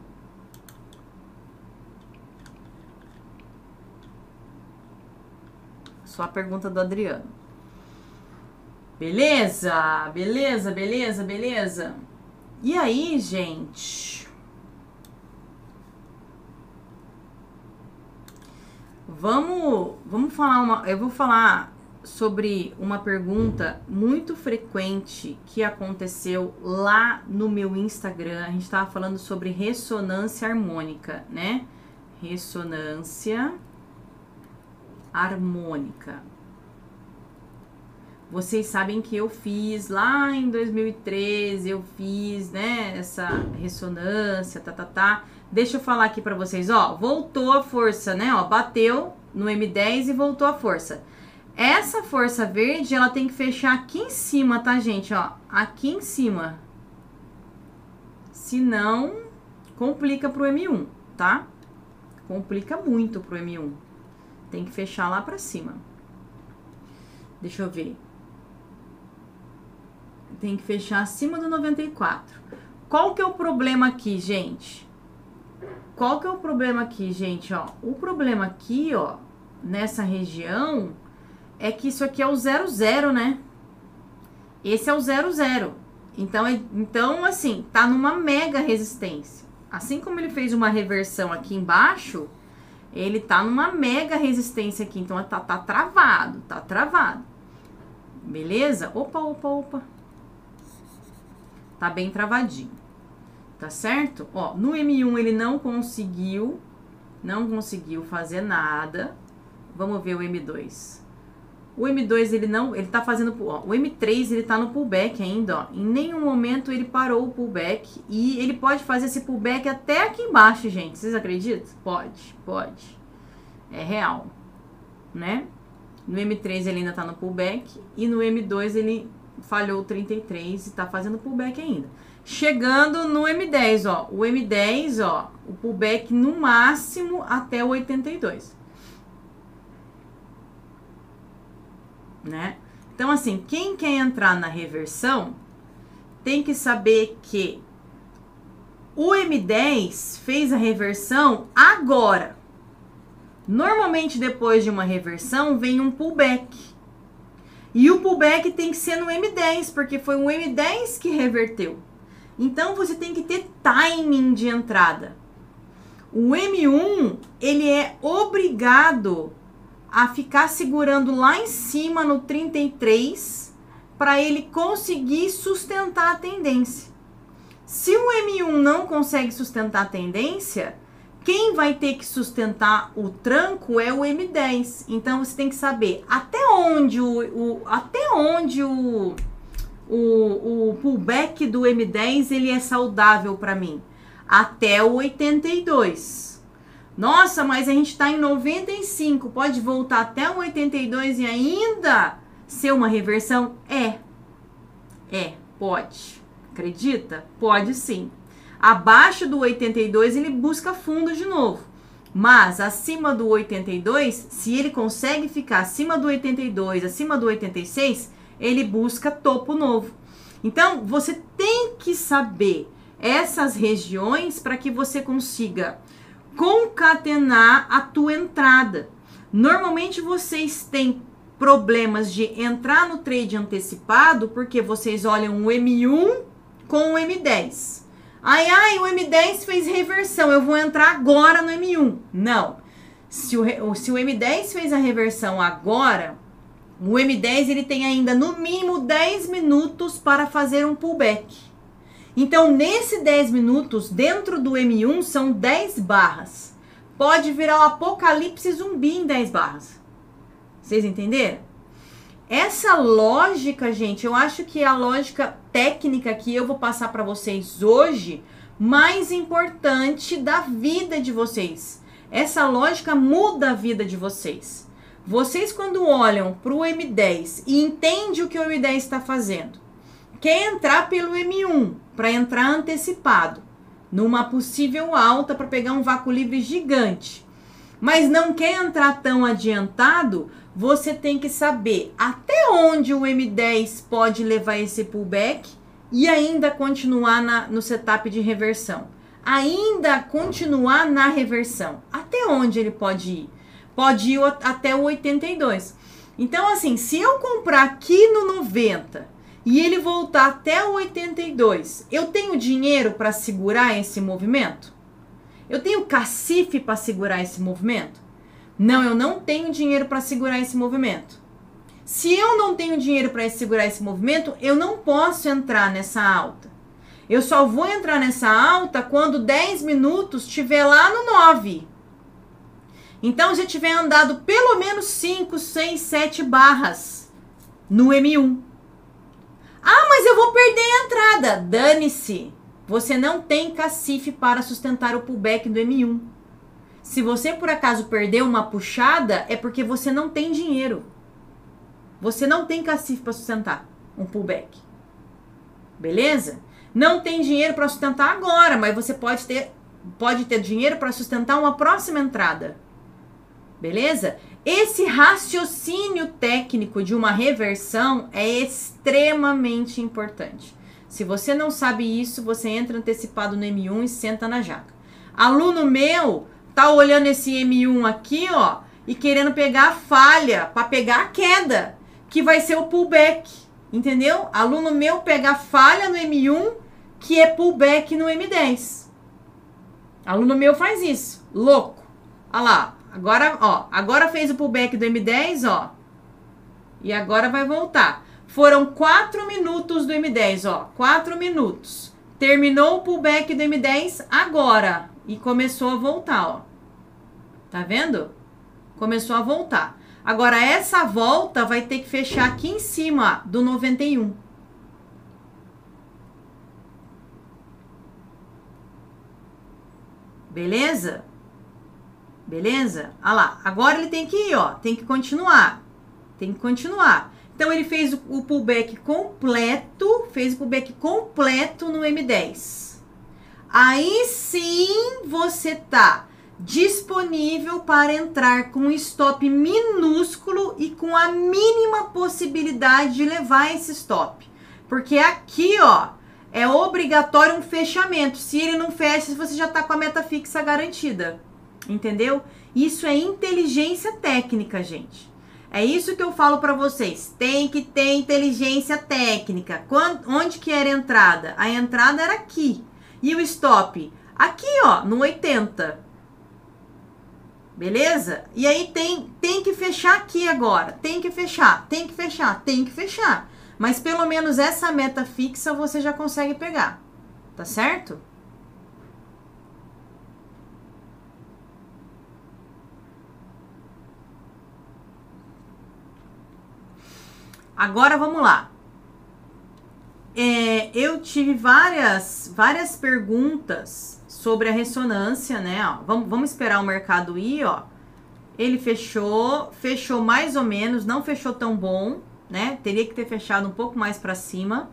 Speaker 1: Só a pergunta do Adriano. Beleza? Beleza, beleza, beleza? E aí, gente? Vamos, vamos falar uma. Eu vou falar sobre uma pergunta muito frequente que aconteceu lá no meu Instagram. A gente estava falando sobre ressonância harmônica, né? Ressonância harmônica. Vocês sabem que eu fiz lá em 2013, eu fiz, né, essa ressonância, tá, tá, tá. Deixa eu falar aqui para vocês, ó, voltou a força, né, ó, bateu no M10 e voltou a força. Essa força verde, ela tem que fechar aqui em cima, tá, gente, ó, aqui em cima. Senão, complica pro M1, tá? Complica muito pro M1. Tem que fechar lá pra cima. Deixa eu ver. Tem que fechar acima do 94. Qual que é o problema aqui, gente? Qual que é o problema aqui, gente? Ó, o problema aqui, ó, nessa região, é que isso aqui é o 00, né? Esse é o 00. Então, é, então, assim, tá numa mega resistência. Assim como ele fez uma reversão aqui embaixo, ele tá numa mega resistência aqui, então tá, tá travado, tá travado. Beleza? Opa, opa, opa. Tá bem travadinho. Tá certo? Ó, no M1 ele não conseguiu, não conseguiu fazer nada. Vamos ver o M2. O M2 ele não, ele tá fazendo, ó, o M3 ele tá no pullback ainda, ó. Em nenhum momento ele parou o pullback e ele pode fazer esse pullback até aqui embaixo, gente. Vocês acreditam? Pode, pode. É real, né? No M3 ele ainda tá no pullback e no M2 ele falhou 33 e tá fazendo pullback ainda. Chegando no M10, ó, o M10, ó, o pullback no máximo até o 82. né? Então, assim, quem quer entrar na reversão tem que saber que o M10 fez a reversão agora. Normalmente, depois de uma reversão, vem um pullback. E o pullback tem que ser no M10, porque foi o M10 que reverteu. Então, você tem que ter timing de entrada. O M1, ele é obrigado a ficar segurando lá em cima no 33 para ele conseguir sustentar a tendência. Se o M1 não consegue sustentar a tendência, quem vai ter que sustentar o tranco é o M10. Então você tem que saber até onde o, o até onde o, o, o pullback do M10 ele é saudável para mim. Até o 82. Nossa, mas a gente está em 95, pode voltar até o 82 e ainda ser uma reversão? É. É, pode. Acredita? Pode sim. Abaixo do 82 ele busca fundo de novo. Mas acima do 82, se ele consegue ficar acima do 82, acima do 86, ele busca topo novo. Então, você tem que saber essas regiões para que você consiga concatenar a tua entrada. Normalmente vocês têm problemas de entrar no trade antecipado porque vocês olham o M1 com o M10. Ai, ai, o M10 fez reversão, eu vou entrar agora no M1. Não. Se o, se o M10 fez a reversão agora, o M10 ele tem ainda no mínimo 10 minutos para fazer um pullback. Então, nesse 10 minutos, dentro do M1 são 10 barras. Pode virar o apocalipse zumbi em 10 barras. Vocês entenderam? Essa lógica, gente, eu acho que é a lógica técnica que eu vou passar para vocês hoje, mais importante da vida de vocês. Essa lógica muda a vida de vocês. Vocês, quando olham para o M10 e entendem o que o M10 está fazendo, quer entrar pelo M1 para entrar antecipado, numa possível alta para pegar um vácuo livre gigante, mas não quer entrar tão adiantado, você tem que saber até onde o M10 pode levar esse pullback e ainda continuar na, no setup de reversão. Ainda continuar na reversão. Até onde ele pode ir? Pode ir até o 82. Então, assim, se eu comprar aqui no 90 e ele voltar até o 82, eu tenho dinheiro para segurar esse movimento? Eu tenho cacife para segurar esse movimento? Não, eu não tenho dinheiro para segurar esse movimento. Se eu não tenho dinheiro para segurar esse movimento, eu não posso entrar nessa alta. Eu só vou entrar nessa alta quando 10 minutos estiver lá no 9. Então, já tiver andado pelo menos 5, 6, 7 barras no M1. Ah, mas eu vou perder a entrada. Dane-se. Você não tem cacife para sustentar o pullback do M1. Se você por acaso perdeu uma puxada, é porque você não tem dinheiro. Você não tem cacife para sustentar um pullback. Beleza? Não tem dinheiro para sustentar agora, mas você pode ter pode ter dinheiro para sustentar uma próxima entrada. Beleza? Esse raciocínio técnico de uma reversão é extremamente importante. Se você não sabe isso, você entra antecipado no M1 e senta na jaca. Aluno meu tá olhando esse M1 aqui, ó, e querendo pegar a falha para pegar a queda, que vai ser o pullback, entendeu? Aluno meu pega a falha no M1, que é pullback no M10. Aluno meu faz isso, louco. Olha lá, agora, ó, agora fez o pullback do M10, ó. E agora vai voltar. Foram 4 minutos do M10, ó, 4 minutos. Terminou o pullback do M10 agora e começou a voltar, ó. Tá vendo? Começou a voltar. Agora essa volta vai ter que fechar aqui em cima do 91. Beleza? Beleza? Olha lá. Agora ele tem que ir, ó. Tem que continuar. Tem que continuar. Então ele fez o, pullback completo, fez o pullback completo no M10. Aí sim você tá disponível para entrar com stop minúsculo e com a mínima possibilidade de levar esse stop. Porque aqui, ó, é obrigatório um fechamento. Se ele não fecha, você já está com a meta fixa garantida. Entendeu? Isso é inteligência técnica, gente. É isso que eu falo para vocês. Tem que ter inteligência técnica. Quando, onde que era a entrada? A entrada era aqui. E o stop? Aqui, ó, no 80. Beleza? E aí tem, tem que fechar aqui agora. Tem que fechar, tem que fechar, tem que fechar. Mas pelo menos essa meta fixa você já consegue pegar. Tá certo? Agora vamos lá. É, eu tive várias, várias perguntas sobre a ressonância, né? Ó, vamos, vamos esperar o mercado ir, ó. Ele fechou, fechou mais ou menos, não fechou tão bom, né? Teria que ter fechado um pouco mais para cima.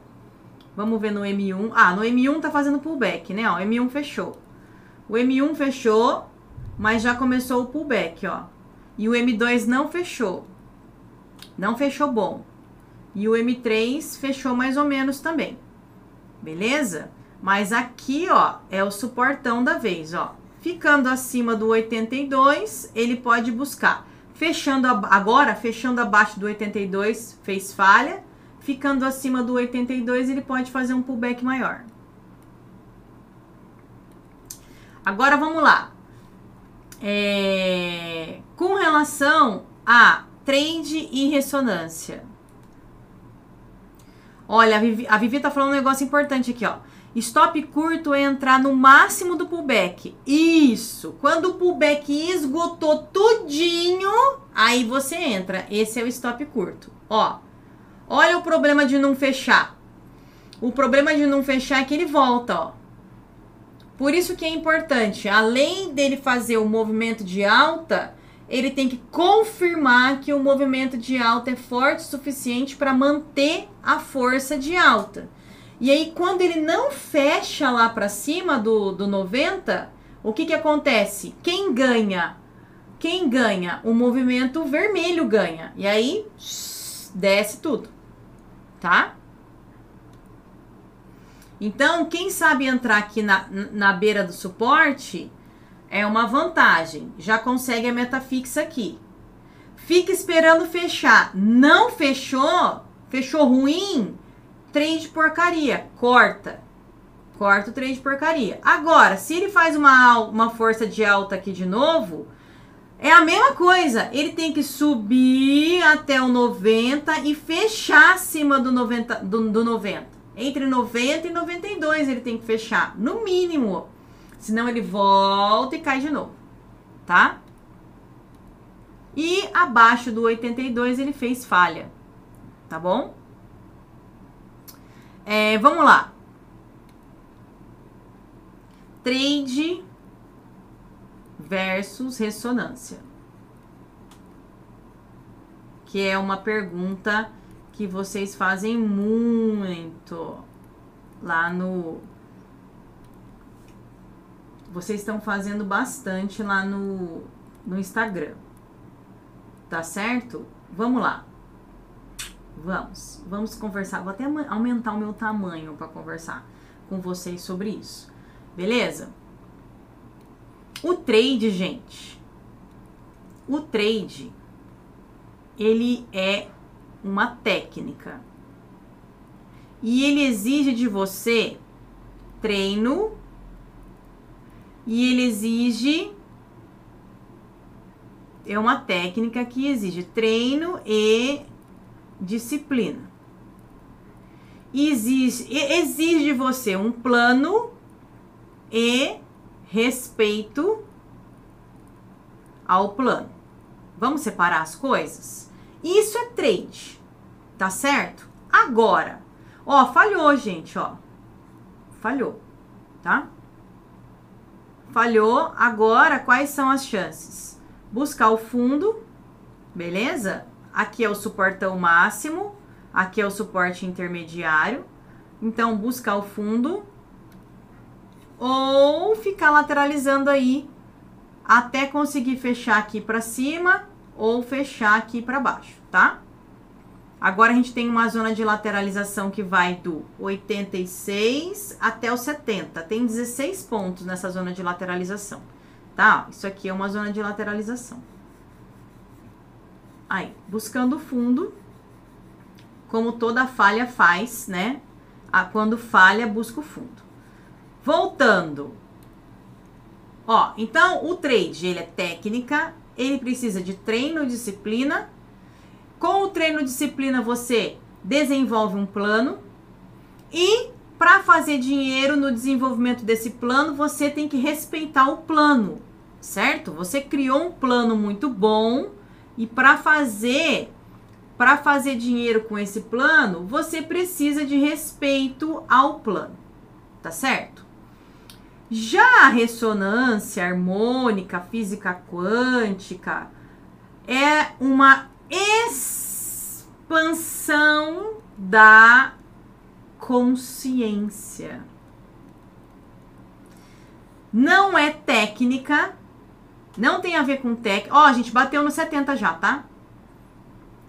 Speaker 1: Vamos ver no M1. Ah, no M1 tá fazendo pullback, né? Ó, M1 fechou. O M1 fechou, mas já começou o pullback, ó. E o M2 não fechou. Não fechou bom. E o M3 fechou mais ou menos também. Beleza? Mas aqui, ó, é o suportão da vez, ó. Ficando acima do 82, ele pode buscar. Fechando agora, fechando abaixo do 82, fez falha. Ficando acima do 82, ele pode fazer um pullback maior. Agora vamos lá. É, com relação a trend e ressonância. Olha, a Vivi, a Vivi tá falando um negócio importante aqui, ó. Stop curto é entrar no máximo do pullback. Isso. Quando o pullback esgotou tudinho, aí você entra. Esse é o stop curto. Ó. Olha o problema de não fechar. O problema de não fechar é que ele volta, ó. Por isso que é importante, além dele fazer o movimento de alta, ele tem que confirmar que o movimento de alta é forte o suficiente para manter a força de alta. E aí, quando ele não fecha lá para cima do, do 90, o que, que acontece? Quem ganha? Quem ganha? O movimento vermelho ganha. E aí, desce tudo. Tá? Então, quem sabe entrar aqui na, na beira do suporte é uma vantagem. Já consegue a meta fixa aqui. Fica esperando fechar. Não fechou? Fechou ruim? trade porcaria. Corta. Corta o trade porcaria. Agora, se ele faz uma, uma força de alta aqui de novo, é a mesma coisa. Ele tem que subir até o 90 e fechar acima do 90. Do, do 90. Entre 90 e 92 ele tem que fechar, no mínimo. Senão ele volta e cai de novo, tá? E abaixo do 82 ele fez falha, tá bom? É, vamos lá. Trade versus ressonância. Que é uma pergunta que vocês fazem muito lá no. Vocês estão fazendo bastante lá no, no Instagram. Tá certo? Vamos lá. Vamos, vamos conversar. Vou até aumentar o meu tamanho para conversar com vocês sobre isso. Beleza? O trade, gente. O trade ele é uma técnica. E ele exige de você treino e ele exige é uma técnica que exige treino e disciplina. Exige, exige você um plano e respeito ao plano. Vamos separar as coisas? Isso é trade, tá certo? Agora, ó, falhou, gente, ó. Falhou, tá? Falhou. Agora, quais são as chances? Buscar o fundo, beleza? Aqui é o suportão máximo, aqui é o suporte intermediário. Então, buscar o fundo ou ficar lateralizando aí até conseguir fechar aqui para cima ou fechar aqui para baixo, tá? Agora a gente tem uma zona de lateralização que vai do 86 até o 70. Tem 16 pontos nessa zona de lateralização, tá? Isso aqui é uma zona de lateralização. Aí, buscando fundo, como toda falha faz, né? Quando falha, busca o fundo. Voltando. Ó, então o trade, ele é técnica, ele precisa de treino, disciplina. Com o treino, disciplina, você desenvolve um plano e para fazer dinheiro no desenvolvimento desse plano, você tem que respeitar o plano, certo? Você criou um plano muito bom, e para fazer para fazer dinheiro com esse plano, você precisa de respeito ao plano. Tá certo? Já a ressonância harmônica, física quântica, é uma expansão da consciência. Não é técnica, não tem a ver com tech. Ó, a gente bateu no 70 já, tá?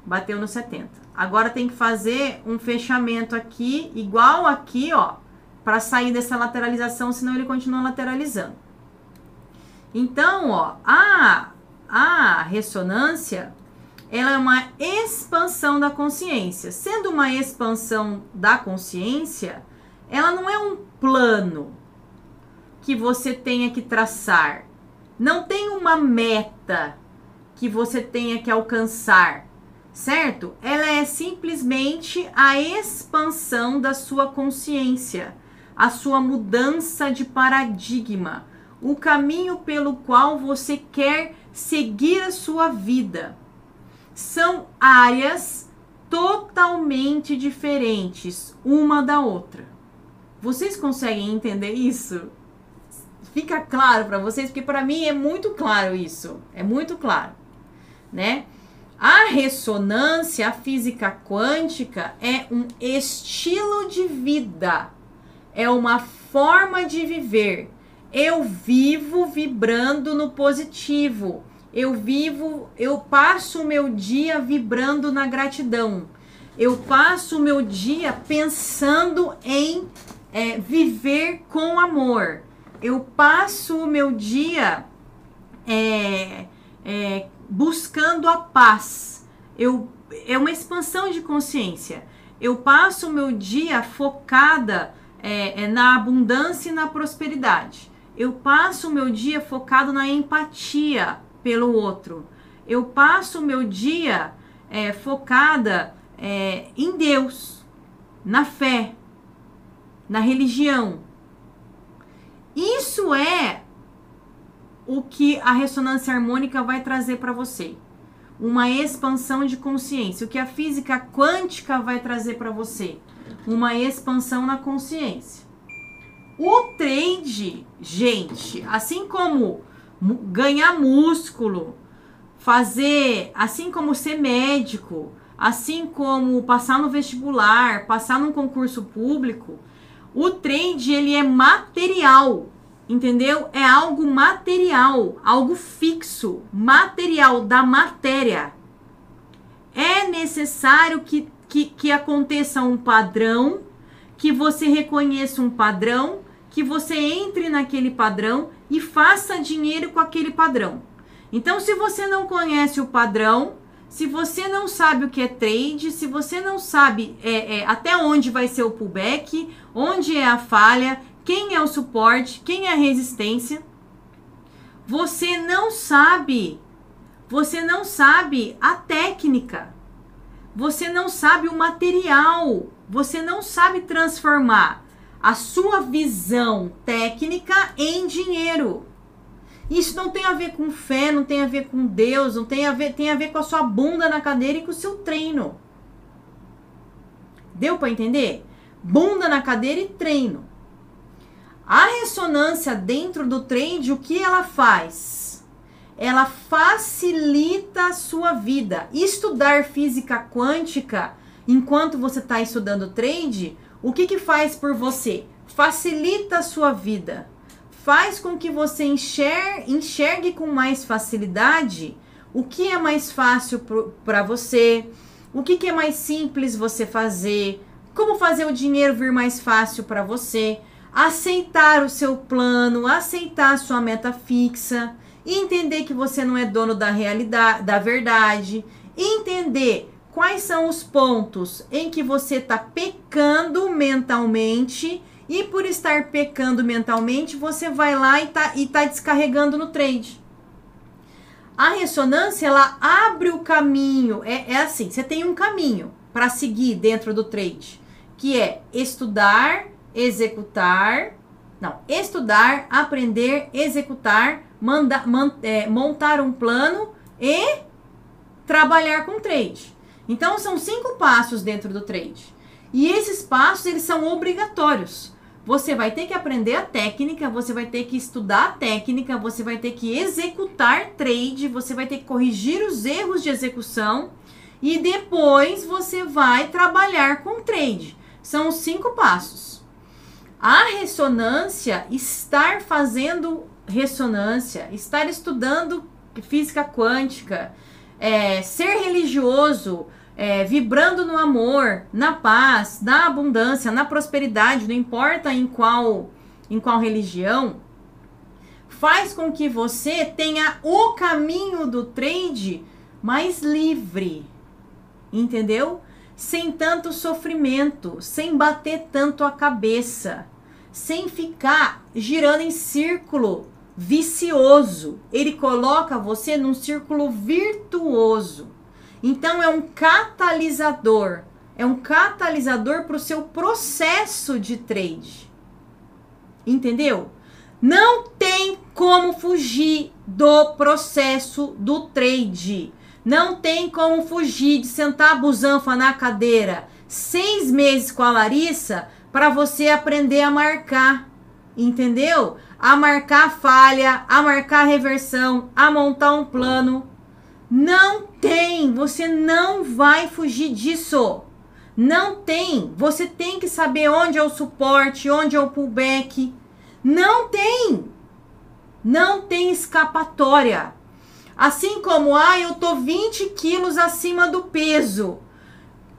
Speaker 1: Bateu no 70. Agora tem que fazer um fechamento aqui, igual aqui, ó, para sair dessa lateralização, senão ele continua lateralizando. Então, ó, a, a ressonância, ela é uma expansão da consciência. Sendo uma expansão da consciência, ela não é um plano. que você tenha que traçar. Não tem uma meta que você tenha que alcançar, certo? Ela é simplesmente a expansão da sua consciência, a sua mudança de paradigma, o caminho pelo qual você quer seguir a sua vida. São áreas totalmente diferentes uma da outra. Vocês conseguem entender isso? Fica claro para vocês, porque para mim é muito claro isso. É muito claro, né? A ressonância, a física quântica é um estilo de vida. É uma forma de viver. Eu vivo vibrando no positivo. Eu vivo, eu passo o meu dia vibrando na gratidão. Eu passo o meu dia pensando em é, viver com amor. Eu passo o meu dia é, é, buscando a paz. Eu, é uma expansão de consciência. Eu passo o meu dia focada é, é, na abundância e na prosperidade. Eu passo o meu dia focado na empatia pelo outro. Eu passo o meu dia é, focada é, em Deus, na fé, na religião. Isso é o que a ressonância harmônica vai trazer para você. Uma expansão de consciência. O que a física quântica vai trazer para você? Uma expansão na consciência. O trade, gente, assim como ganhar músculo, fazer, assim como ser médico, assim como passar no vestibular, passar num concurso público, o trade ele é material, entendeu? É algo material, algo fixo, material da matéria. É necessário que, que, que aconteça um padrão, que você reconheça um padrão, que você entre naquele padrão e faça dinheiro com aquele padrão. Então, se você não conhece o padrão, se você não sabe o que é trade, se você não sabe é, é, até onde vai ser o pullback, onde é a falha, quem é o suporte, quem é a resistência, você não sabe, você não sabe a técnica, você não sabe o material, você não sabe transformar a sua visão técnica em dinheiro. Isso não tem a ver com fé, não tem a ver com Deus, não tem a ver, tem a ver com a sua bunda na cadeira e com o seu treino. Deu para entender? Bunda na cadeira e treino. A ressonância dentro do trade, o que ela faz? Ela facilita a sua vida. Estudar física quântica enquanto você está estudando trade, o que, que faz por você? Facilita a sua vida faz com que você enxergue, enxergue com mais facilidade o que é mais fácil para você, o que, que é mais simples você fazer, como fazer o dinheiro vir mais fácil para você, aceitar o seu plano, aceitar a sua meta fixa, entender que você não é dono da realidade, da verdade, entender quais são os pontos em que você está pecando mentalmente e por estar pecando mentalmente, você vai lá e tá, e tá descarregando no trade. A ressonância, ela abre o caminho. É, é assim, você tem um caminho para seguir dentro do trade, que é estudar, executar, não, estudar, aprender, executar, manda, man, é, montar um plano e trabalhar com trade. Então são cinco passos dentro do trade. E esses passos eles são obrigatórios. Você vai ter que aprender a técnica, você vai ter que estudar a técnica, você vai ter que executar trade, você vai ter que corrigir os erros de execução e depois você vai trabalhar com trade. São os cinco passos. A ressonância, estar fazendo ressonância, estar estudando física quântica, é, ser religioso, é, vibrando no amor, na paz, na abundância, na prosperidade, não importa em qual, em qual religião, faz com que você tenha o caminho do trade mais livre, entendeu? Sem tanto sofrimento, sem bater tanto a cabeça, sem ficar girando em círculo vicioso. Ele coloca você num círculo virtuoso. Então é um catalisador, é um catalisador para o seu processo de trade. Entendeu? Não tem como fugir do processo do trade. Não tem como fugir de sentar a busanfa na cadeira seis meses com a Larissa para você aprender a marcar. Entendeu? a marcar falha, a marcar reversão, a montar um plano. Não tem, você não vai fugir disso. Não tem. Você tem que saber onde é o suporte, onde é o pullback. Não tem. Não tem escapatória. Assim como, ah, eu tô 20 quilos acima do peso.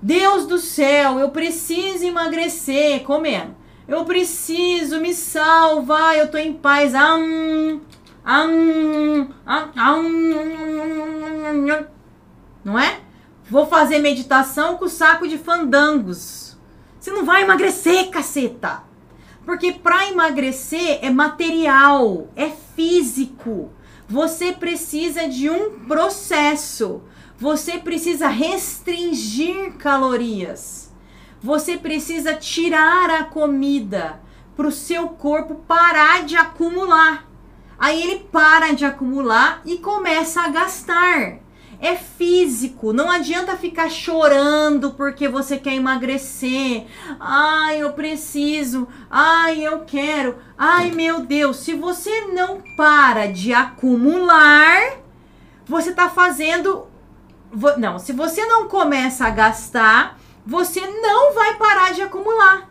Speaker 1: Deus do céu, eu preciso emagrecer comendo. Eu preciso, me salva, eu tô em paz. Am, am, não é? Vou fazer meditação com saco de fandangos. Você não vai emagrecer, caceta. Porque para emagrecer é material, é físico. Você precisa de um processo. Você precisa restringir calorias. Você precisa tirar a comida para o seu corpo parar de acumular. Aí ele para de acumular e começa a gastar. É físico, não adianta ficar chorando porque você quer emagrecer. Ai, eu preciso. Ai, eu quero. Ai, meu Deus, se você não para de acumular, você está fazendo não, se você não começa a gastar, você não vai parar de acumular.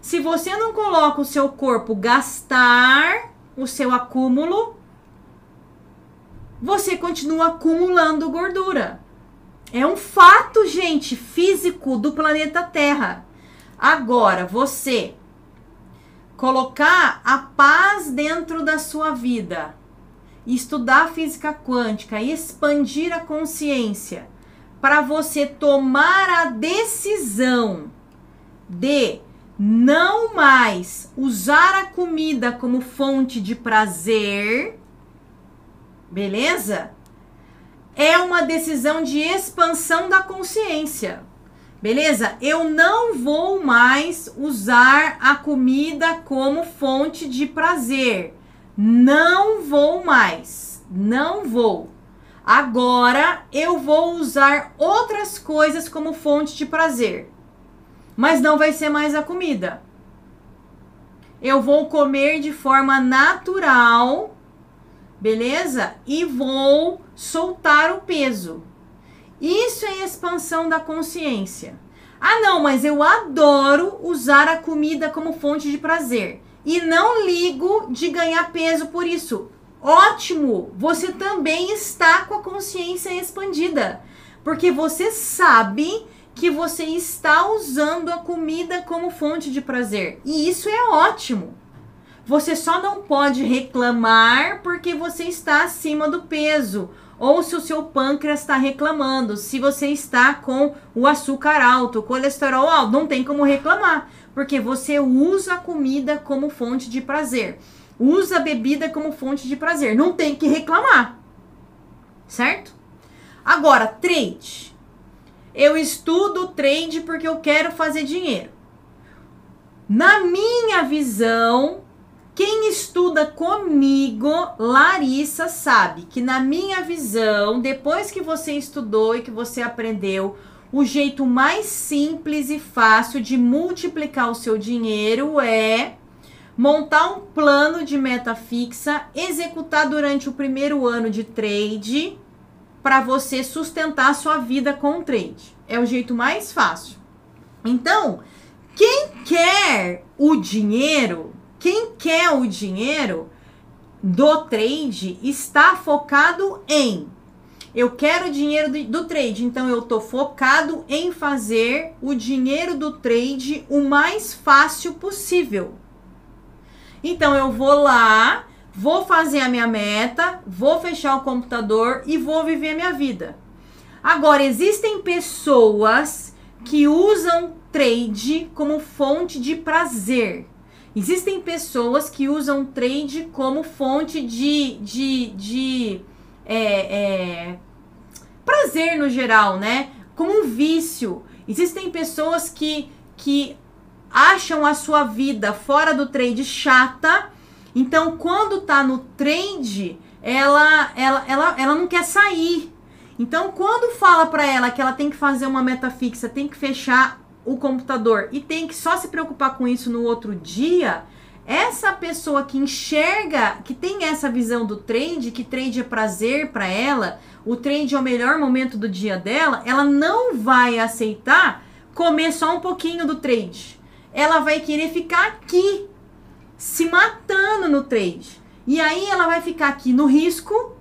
Speaker 1: Se você não coloca o seu corpo gastar o seu acúmulo, você continua acumulando gordura. É um fato, gente, físico do planeta Terra. Agora, você colocar a paz dentro da sua vida, estudar física quântica e expandir a consciência para você tomar a decisão de não mais usar a comida como fonte de prazer, beleza? É uma decisão de expansão da consciência. Beleza? Eu não vou mais usar a comida como fonte de prazer. Não vou mais. Não vou. Agora eu vou usar outras coisas como fonte de prazer. Mas não vai ser mais a comida. Eu vou comer de forma natural, beleza? E vou soltar o peso. Isso é expansão da consciência. Ah, não, mas eu adoro usar a comida como fonte de prazer. E não ligo de ganhar peso por isso. Ótimo! Você também está com a consciência expandida, porque você sabe que você está usando a comida como fonte de prazer. E isso é ótimo. Você só não pode reclamar porque você está acima do peso ou se o seu pâncreas está reclamando, se você está com o açúcar alto, o colesterol alto, não tem como reclamar, porque você usa a comida como fonte de prazer usa a bebida como fonte de prazer. Não tem que reclamar. Certo? Agora, trade. Eu estudo trade porque eu quero fazer dinheiro. Na minha visão, quem estuda comigo, Larissa, sabe que na minha visão, depois que você estudou e que você aprendeu, o jeito mais simples e fácil de multiplicar o seu dinheiro é montar um plano de meta fixa, executar durante o primeiro ano de trade para você sustentar a sua vida com o trade. É o jeito mais fácil. Então, quem quer o dinheiro, quem quer o dinheiro do trade está focado em eu quero dinheiro do, do trade, então eu tô focado em fazer o dinheiro do trade o mais fácil possível. Então eu vou lá, vou fazer a minha meta, vou fechar o computador e vou viver a minha vida. Agora, existem pessoas que usam trade como fonte de prazer, Existem pessoas que usam trade como fonte de, de, de é, é, prazer no geral, né? Como um vício. Existem pessoas que, que acham a sua vida fora do trade chata. Então, quando tá no trade, ela, ela, ela, ela não quer sair. Então, quando fala para ela que ela tem que fazer uma meta fixa, tem que fechar o computador e tem que só se preocupar com isso no outro dia, essa pessoa que enxerga, que tem essa visão do trade, que trade é prazer para ela, o trade é o melhor momento do dia dela, ela não vai aceitar comer só um pouquinho do trade. Ela vai querer ficar aqui, se matando no trade. E aí ela vai ficar aqui no risco,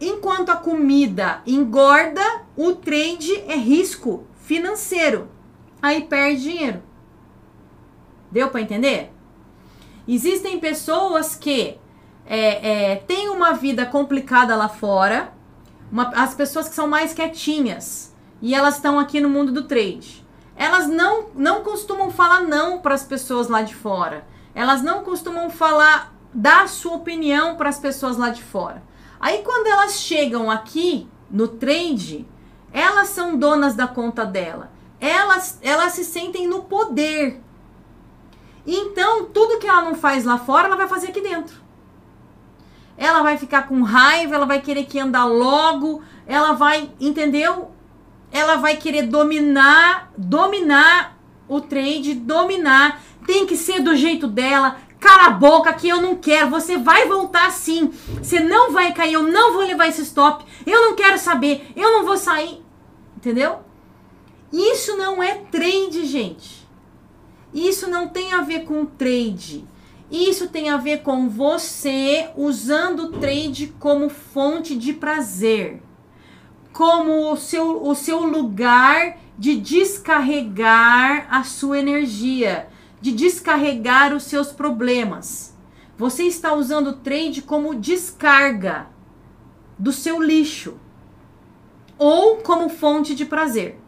Speaker 1: enquanto a comida engorda, o trade é risco financeiro aí perde dinheiro. Deu para entender? Existem pessoas que é, é, têm uma vida complicada lá fora, uma, as pessoas que são mais quietinhas e elas estão aqui no mundo do trade. Elas não, não costumam falar não para as pessoas lá de fora. Elas não costumam falar, dar a sua opinião para as pessoas lá de fora. Aí quando elas chegam aqui no trade, elas são donas da conta dela elas, elas se sentem no poder. Então, tudo que ela não faz lá fora, ela vai fazer aqui dentro. Ela vai ficar com raiva, ela vai querer que andar logo, ela vai, entendeu? Ela vai querer dominar, dominar o trade, dominar. Tem que ser do jeito dela. Cala a boca que eu não quero. Você vai voltar assim. Você não vai cair. Eu não vou levar esse stop. Eu não quero saber. Eu não vou sair. Entendeu? Isso não é trade, gente. Isso não tem a ver com trade. Isso tem a ver com você usando o trade como fonte de prazer, como o seu, o seu lugar de descarregar a sua energia, de descarregar os seus problemas. Você está usando o trade como descarga do seu lixo ou como fonte de prazer.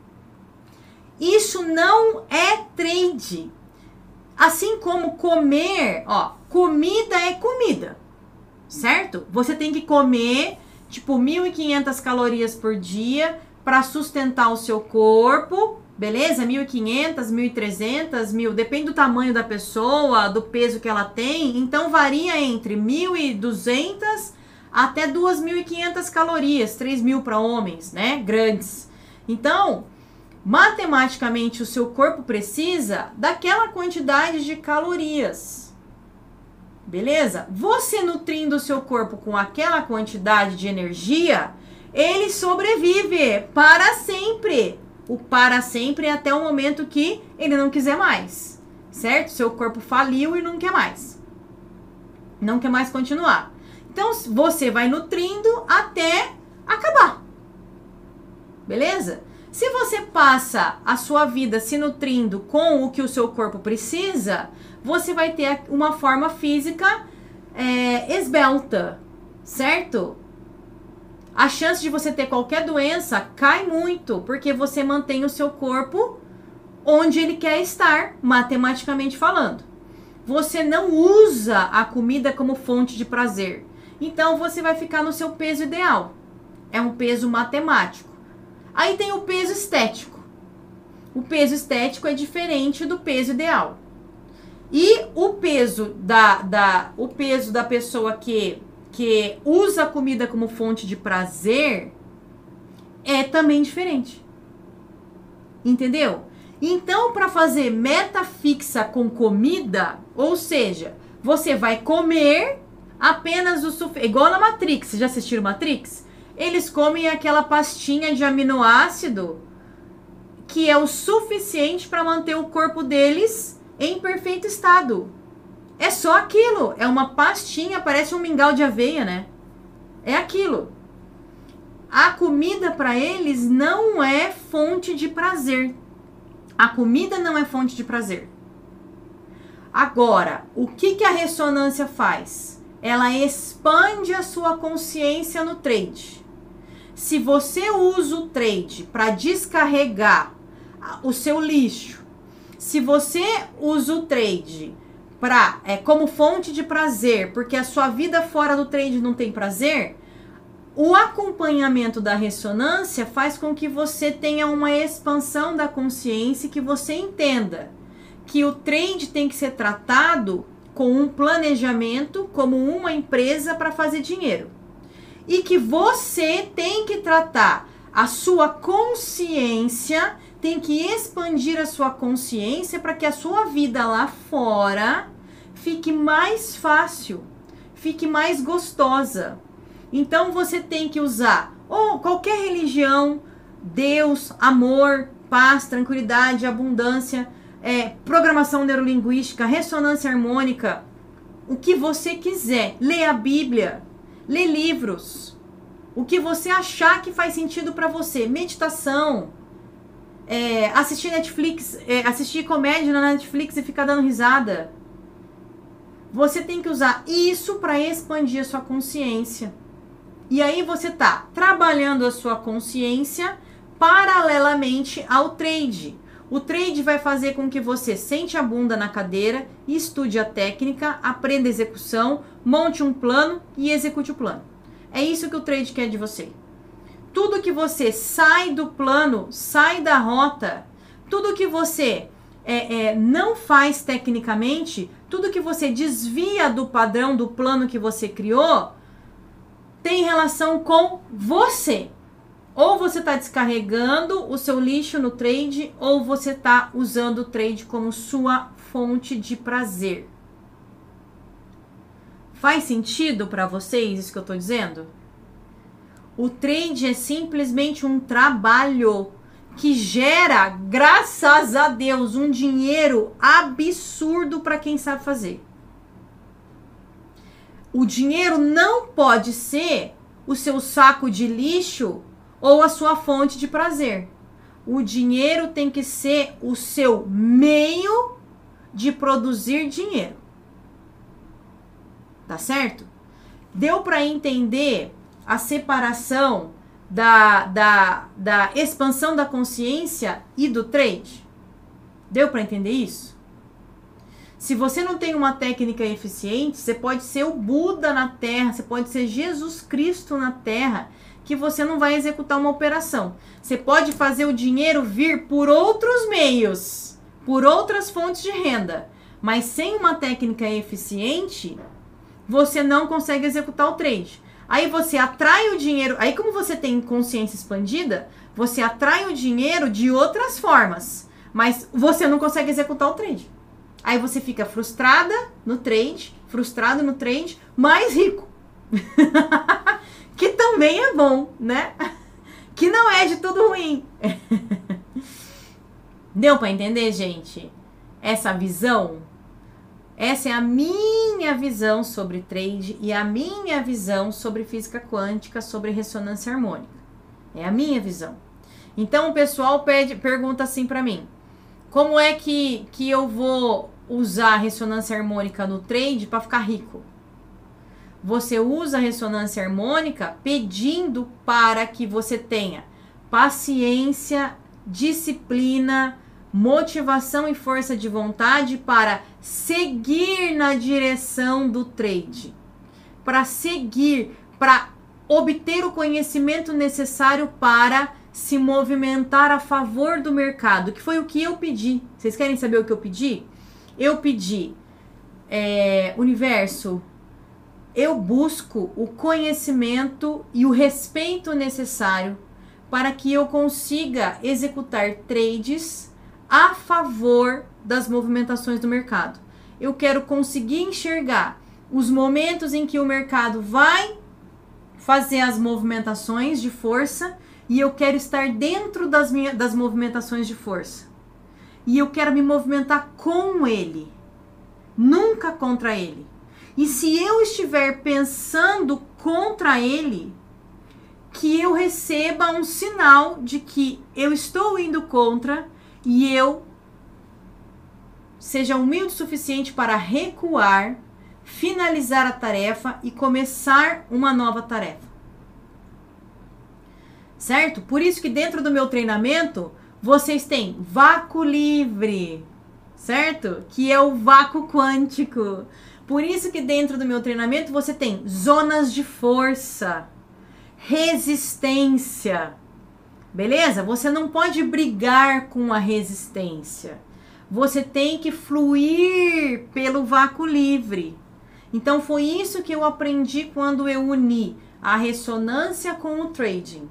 Speaker 1: Isso não é trade. Assim como comer, ó, comida é comida, certo? Você tem que comer tipo 1.500 calorias por dia para sustentar o seu corpo, beleza? 1.500, 1.300, 1.000, depende do tamanho da pessoa, do peso que ela tem. Então varia entre 1.200 até 2.500 calorias, 3.000 para homens, né? Grandes. Então, Matematicamente, o seu corpo precisa daquela quantidade de calorias. Beleza? Você nutrindo o seu corpo com aquela quantidade de energia, ele sobrevive para sempre. O para sempre é até o momento que ele não quiser mais. Certo? Seu corpo faliu e não quer mais. Não quer mais continuar. Então, você vai nutrindo até acabar. Beleza? Se você passa a sua vida se nutrindo com o que o seu corpo precisa, você vai ter uma forma física é, esbelta, certo? A chance de você ter qualquer doença cai muito, porque você mantém o seu corpo onde ele quer estar, matematicamente falando. Você não usa a comida como fonte de prazer. Então você vai ficar no seu peso ideal. É um peso matemático. Aí tem o peso estético. O peso estético é diferente do peso ideal. E o peso da, da, o peso da pessoa que, que usa a comida como fonte de prazer é também diferente. Entendeu? Então, para fazer meta fixa com comida, ou seja, você vai comer apenas o suficiente. Igual na Matrix. Já assistiram Matrix? eles comem aquela pastinha de aminoácido que é o suficiente para manter o corpo deles em perfeito estado. É só aquilo, é uma pastinha, parece um mingau de aveia, né? É aquilo. A comida para eles não é fonte de prazer. A comida não é fonte de prazer. Agora, o que, que a ressonância faz? Ela expande a sua consciência no trade. Se você usa o trade para descarregar o seu lixo, se você usa o trade para é, como fonte de prazer, porque a sua vida fora do trade não tem prazer, o acompanhamento da ressonância faz com que você tenha uma expansão da consciência e que você entenda que o trade tem que ser tratado com um planejamento como uma empresa para fazer dinheiro. E que você tem que tratar a sua consciência, tem que expandir a sua consciência para que a sua vida lá fora fique mais fácil, fique mais gostosa. Então você tem que usar ou qualquer religião, Deus, amor, paz, tranquilidade, abundância, é, programação neurolinguística, ressonância harmônica, o que você quiser. Lê a Bíblia, lê livros, o que você achar que faz sentido para você. Meditação, é, assistir Netflix, é, assistir comédia na Netflix e ficar dando risada. Você tem que usar isso para expandir a sua consciência. E aí você tá trabalhando a sua consciência paralelamente ao trade. O trade vai fazer com que você sente a bunda na cadeira, estude a técnica, aprenda a execução, monte um plano e execute o plano. É isso que o trade quer de você. Tudo que você sai do plano, sai da rota, tudo que você é, é, não faz tecnicamente, tudo que você desvia do padrão, do plano que você criou, tem relação com você. Ou você está descarregando o seu lixo no trade, ou você está usando o trade como sua fonte de prazer. Faz sentido para vocês isso que eu estou dizendo? O trade é simplesmente um trabalho que gera, graças a Deus, um dinheiro absurdo para quem sabe fazer. O dinheiro não pode ser o seu saco de lixo ou a sua fonte de prazer. O dinheiro tem que ser o seu meio de produzir dinheiro. Tá certo? Deu para entender a separação da, da, da expansão da consciência e do trade? Deu para entender isso? Se você não tem uma técnica eficiente, você pode ser o Buda na Terra, você pode ser Jesus Cristo na Terra, que você não vai executar uma operação. Você pode fazer o dinheiro vir por outros meios, por outras fontes de renda, mas sem uma técnica eficiente, você não consegue executar o trade. Aí você atrai o dinheiro. Aí, como você tem consciência expandida, você atrai o dinheiro de outras formas. Mas você não consegue executar o trade. Aí você fica frustrada no trade, frustrado no trade, mais rico. que também é bom, né? Que não é de tudo ruim. Deu para entender, gente? Essa visão essa é a minha visão sobre trade e a minha visão sobre física quântica, sobre ressonância harmônica. É a minha visão. Então o pessoal pede, pergunta assim para mim: como é que, que eu vou usar ressonância harmônica no trade para ficar rico? Você usa a ressonância harmônica pedindo para que você tenha paciência, disciplina, motivação e força de vontade para seguir na direção do trade, para seguir, para obter o conhecimento necessário para se movimentar a favor do mercado, que foi o que eu pedi. Vocês querem saber o que eu pedi? Eu pedi, é, universo, eu busco o conhecimento e o respeito necessário para que eu consiga executar trades a favor das movimentações do mercado. Eu quero conseguir enxergar os momentos em que o mercado vai fazer as movimentações de força e eu quero estar dentro das, minhas, das movimentações de força. E eu quero me movimentar com ele, nunca contra ele. E se eu estiver pensando contra ele, que eu receba um sinal de que eu estou indo contra e eu seja humilde o suficiente para recuar, finalizar a tarefa e começar uma nova tarefa. Certo? Por isso que dentro do meu treinamento vocês têm vácuo livre. certo? Que é o vácuo quântico. Por isso que dentro do meu treinamento você tem zonas de força, resistência. Beleza? Você não pode brigar com a resistência. Você tem que fluir pelo vácuo livre. Então foi isso que eu aprendi quando eu uni a ressonância com o trading.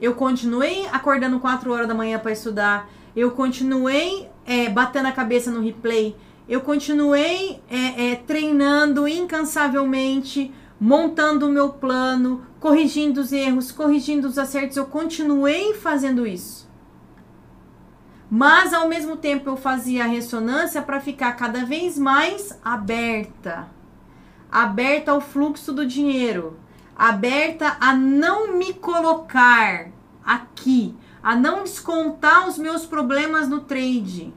Speaker 1: Eu continuei acordando 4 horas da manhã para estudar. Eu continuei é, batendo a cabeça no replay. Eu continuei é, é, treinando incansavelmente, montando o meu plano, corrigindo os erros, corrigindo os acertos. Eu continuei fazendo isso. Mas ao mesmo tempo eu fazia a ressonância para ficar cada vez mais aberta. Aberta ao fluxo do dinheiro. Aberta a não me colocar aqui, a não descontar os meus problemas no trade,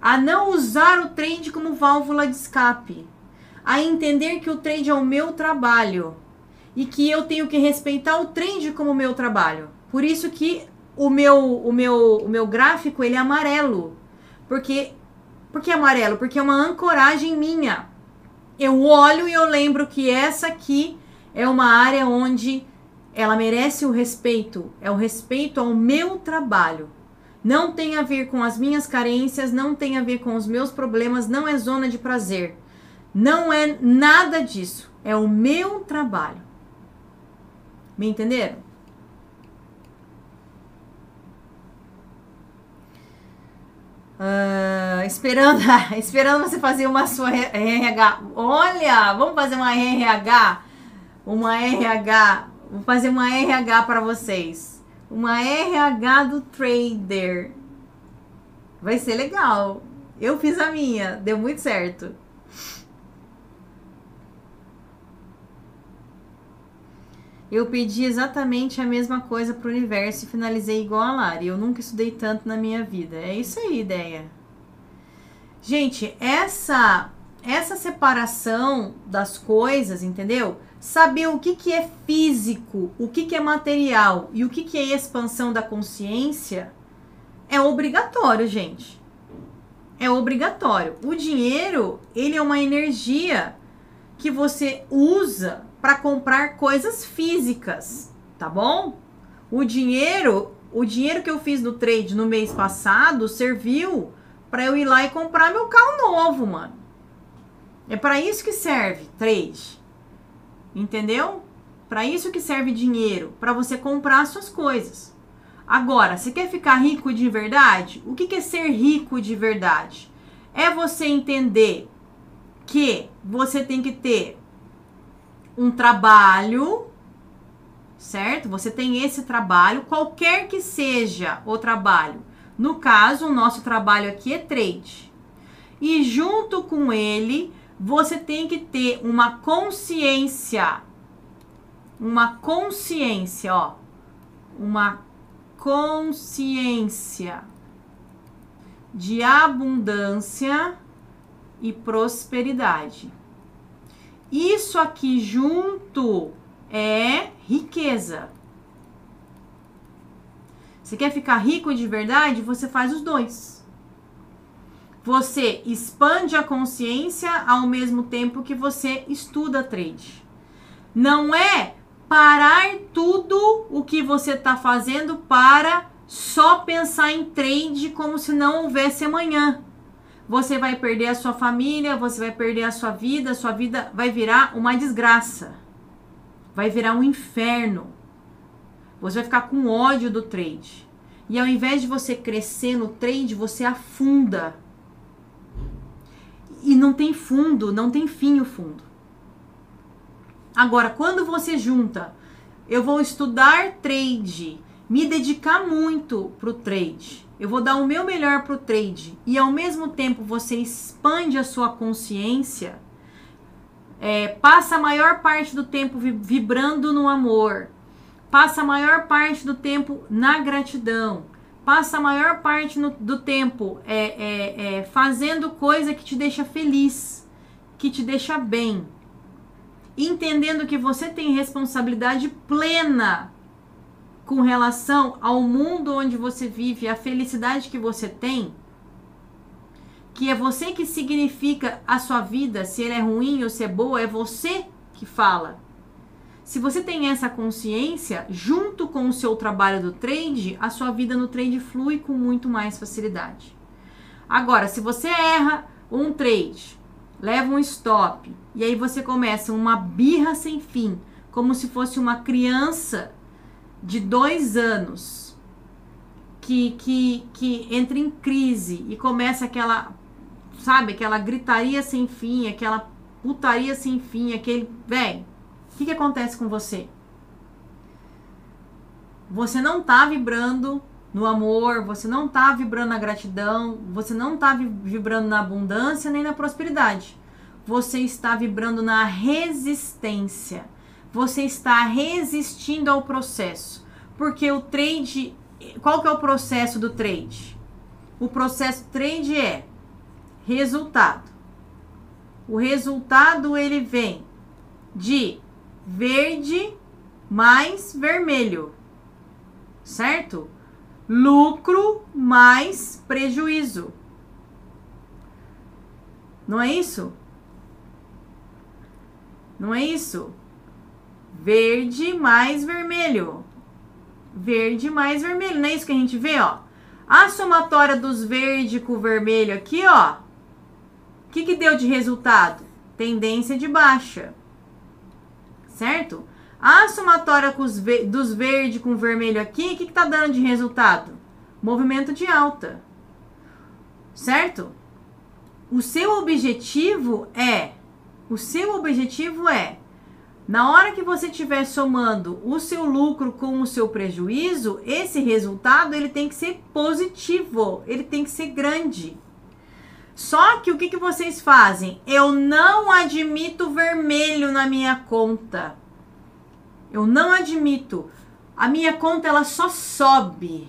Speaker 1: a não usar o trade como válvula de escape, a entender que o trade é o meu trabalho e que eu tenho que respeitar o trade como meu trabalho. Por isso que o meu o meu o meu gráfico ele é amarelo. Porque porque é amarelo? Porque é uma ancoragem minha. Eu olho e eu lembro que essa aqui é uma área onde ela merece o respeito, é o respeito ao meu trabalho. Não tem a ver com as minhas carências, não tem a ver com os meus problemas, não é zona de prazer. Não é nada disso. É o meu trabalho. Me entenderam? Uh, esperando, esperando você fazer uma sua RH. Olha, vamos fazer uma RH uma RH, vou fazer uma RH para vocês. Uma RH do trader. Vai ser legal. Eu fiz a minha, deu muito certo. Eu pedi exatamente a mesma coisa para o universo e finalizei igual a Lari. Eu nunca estudei tanto na minha vida. É isso aí, ideia. Gente, essa essa separação das coisas, entendeu? saber o que, que é físico, o que, que é material e o que, que é expansão da consciência é obrigatório, gente. É obrigatório. O dinheiro, ele é uma energia que você usa para comprar coisas físicas, tá bom? O dinheiro, o dinheiro que eu fiz no trade no mês passado serviu para eu ir lá e comprar meu carro novo, mano. É para isso que serve trade. Entendeu? Para isso que serve dinheiro, para você comprar suas coisas. Agora, você quer ficar rico de verdade? O que, que é ser rico de verdade? É você entender que você tem que ter um trabalho, certo? Você tem esse trabalho, qualquer que seja o trabalho. No caso, o nosso trabalho aqui é trade. E junto com ele, você tem que ter uma consciência. Uma consciência, ó. Uma consciência de abundância e prosperidade. Isso aqui junto é riqueza. Você quer ficar rico de verdade? Você faz os dois. Você expande a consciência ao mesmo tempo que você estuda trade. Não é parar tudo o que você está fazendo para só pensar em trade como se não houvesse amanhã. Você vai perder a sua família, você vai perder a sua vida, a sua vida vai virar uma desgraça. Vai virar um inferno. Você vai ficar com ódio do trade. E ao invés de você crescer no trade, você afunda e não tem fundo, não tem fim o fundo. Agora, quando você junta, eu vou estudar trade, me dedicar muito pro trade, eu vou dar o meu melhor pro trade e ao mesmo tempo você expande a sua consciência, é, passa a maior parte do tempo vibrando no amor, passa a maior parte do tempo na gratidão, passa a maior parte no, do tempo é, é, é, fazendo coisa que te deixa feliz, que te deixa bem, entendendo que você tem responsabilidade plena com relação ao mundo onde você vive, a felicidade que você tem, que é você que significa a sua vida, se ele é ruim ou se é boa, é você que fala. Se você tem essa consciência, junto com o seu trabalho do trade, a sua vida no trade flui com muito mais facilidade. Agora, se você erra um trade, leva um stop, e aí você começa uma birra sem fim, como se fosse uma criança de dois anos que, que, que entra em crise e começa aquela, sabe, aquela gritaria sem fim, aquela putaria sem fim, aquele. Velho, o que, que acontece com você? Você não tá vibrando no amor, você não tá vibrando na gratidão, você não tá vibrando na abundância nem na prosperidade. Você está vibrando na resistência. Você está resistindo ao processo. Porque o trade, qual que é o processo do trade? O processo trade é resultado. O resultado ele vem de verde mais vermelho. Certo? lucro mais prejuízo. Não é isso? Não é isso? Verde mais vermelho. Verde mais vermelho. Não é isso que a gente vê, ó? A somatória dos verde com vermelho aqui, ó. O que, que deu de resultado? Tendência de baixa. Certo? A somatória ve dos verde com vermelho aqui, o que está dando de resultado? Movimento de alta. Certo? O seu objetivo é, o seu objetivo é, na hora que você estiver somando o seu lucro com o seu prejuízo, esse resultado ele tem que ser positivo, ele tem que ser grande. Só que o que, que vocês fazem? Eu não admito vermelho na minha conta. Eu não admito. A minha conta ela só sobe.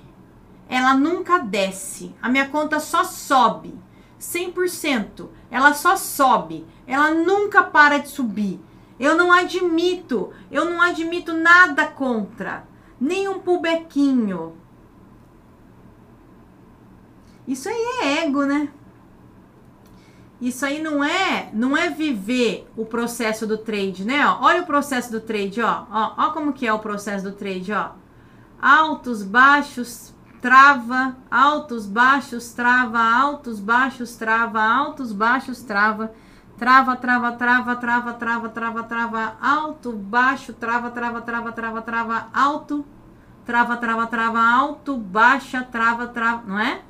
Speaker 1: Ela nunca desce. A minha conta só sobe. 100%. Ela só sobe. Ela nunca para de subir. Eu não admito. Eu não admito nada contra. Nem um pubequinho. Isso aí é ego, né? Isso aí não é, não é viver o processo do trade, né? Olha o processo do trade, ó. ó. Ó como que é o processo do trade, ó. Altos, baixos, trava, altos, baixos, trava, altos, baixos, trava, altos, baixos, trava, trava, trava, trava, trava, trava, trava, trava, alto, baixo, trava, trava, trava, trava, trava, alto, trava, trava, trava, alto, baixa, trava, trava, não é?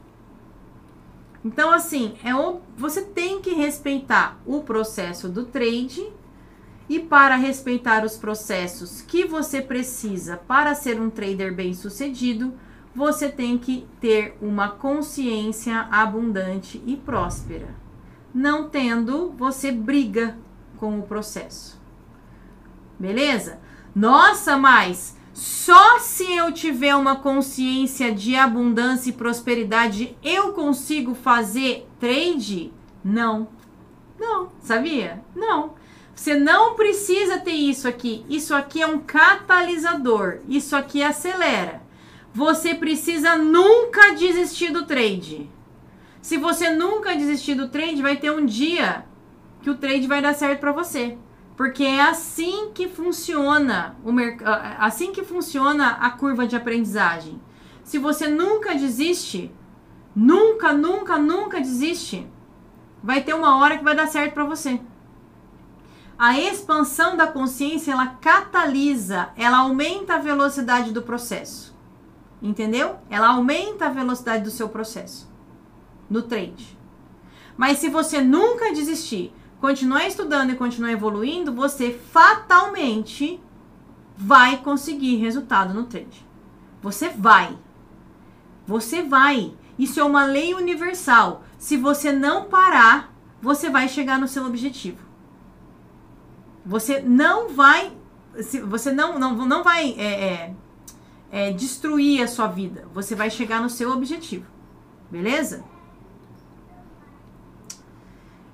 Speaker 1: Então, assim, é o, você tem que respeitar o processo do trade e para respeitar os processos que você precisa para ser um trader bem sucedido, você tem que ter uma consciência abundante e próspera. Não tendo, você briga com o processo. Beleza? Nossa, mas só se eu tiver uma consciência de abundância e prosperidade eu consigo fazer trade? Não. Não, sabia? Não. Você não precisa ter isso aqui. Isso aqui é um catalisador. Isso aqui acelera. Você precisa nunca desistir do trade. Se você nunca desistir do trade, vai ter um dia que o trade vai dar certo para você. Porque é assim que funciona o mercado, assim que funciona a curva de aprendizagem. Se você nunca desiste, nunca, nunca, nunca desiste, vai ter uma hora que vai dar certo para você. A expansão da consciência, ela catalisa, ela aumenta a velocidade do processo. Entendeu? Ela aumenta a velocidade do seu processo no trade. Mas se você nunca desistir, continuar estudando e continuar evoluindo, você fatalmente vai conseguir resultado no trade. Você vai. Você vai. Isso é uma lei universal. Se você não parar, você vai chegar no seu objetivo. Você não vai. Você não, não, não vai é, é, é, destruir a sua vida. Você vai chegar no seu objetivo. Beleza?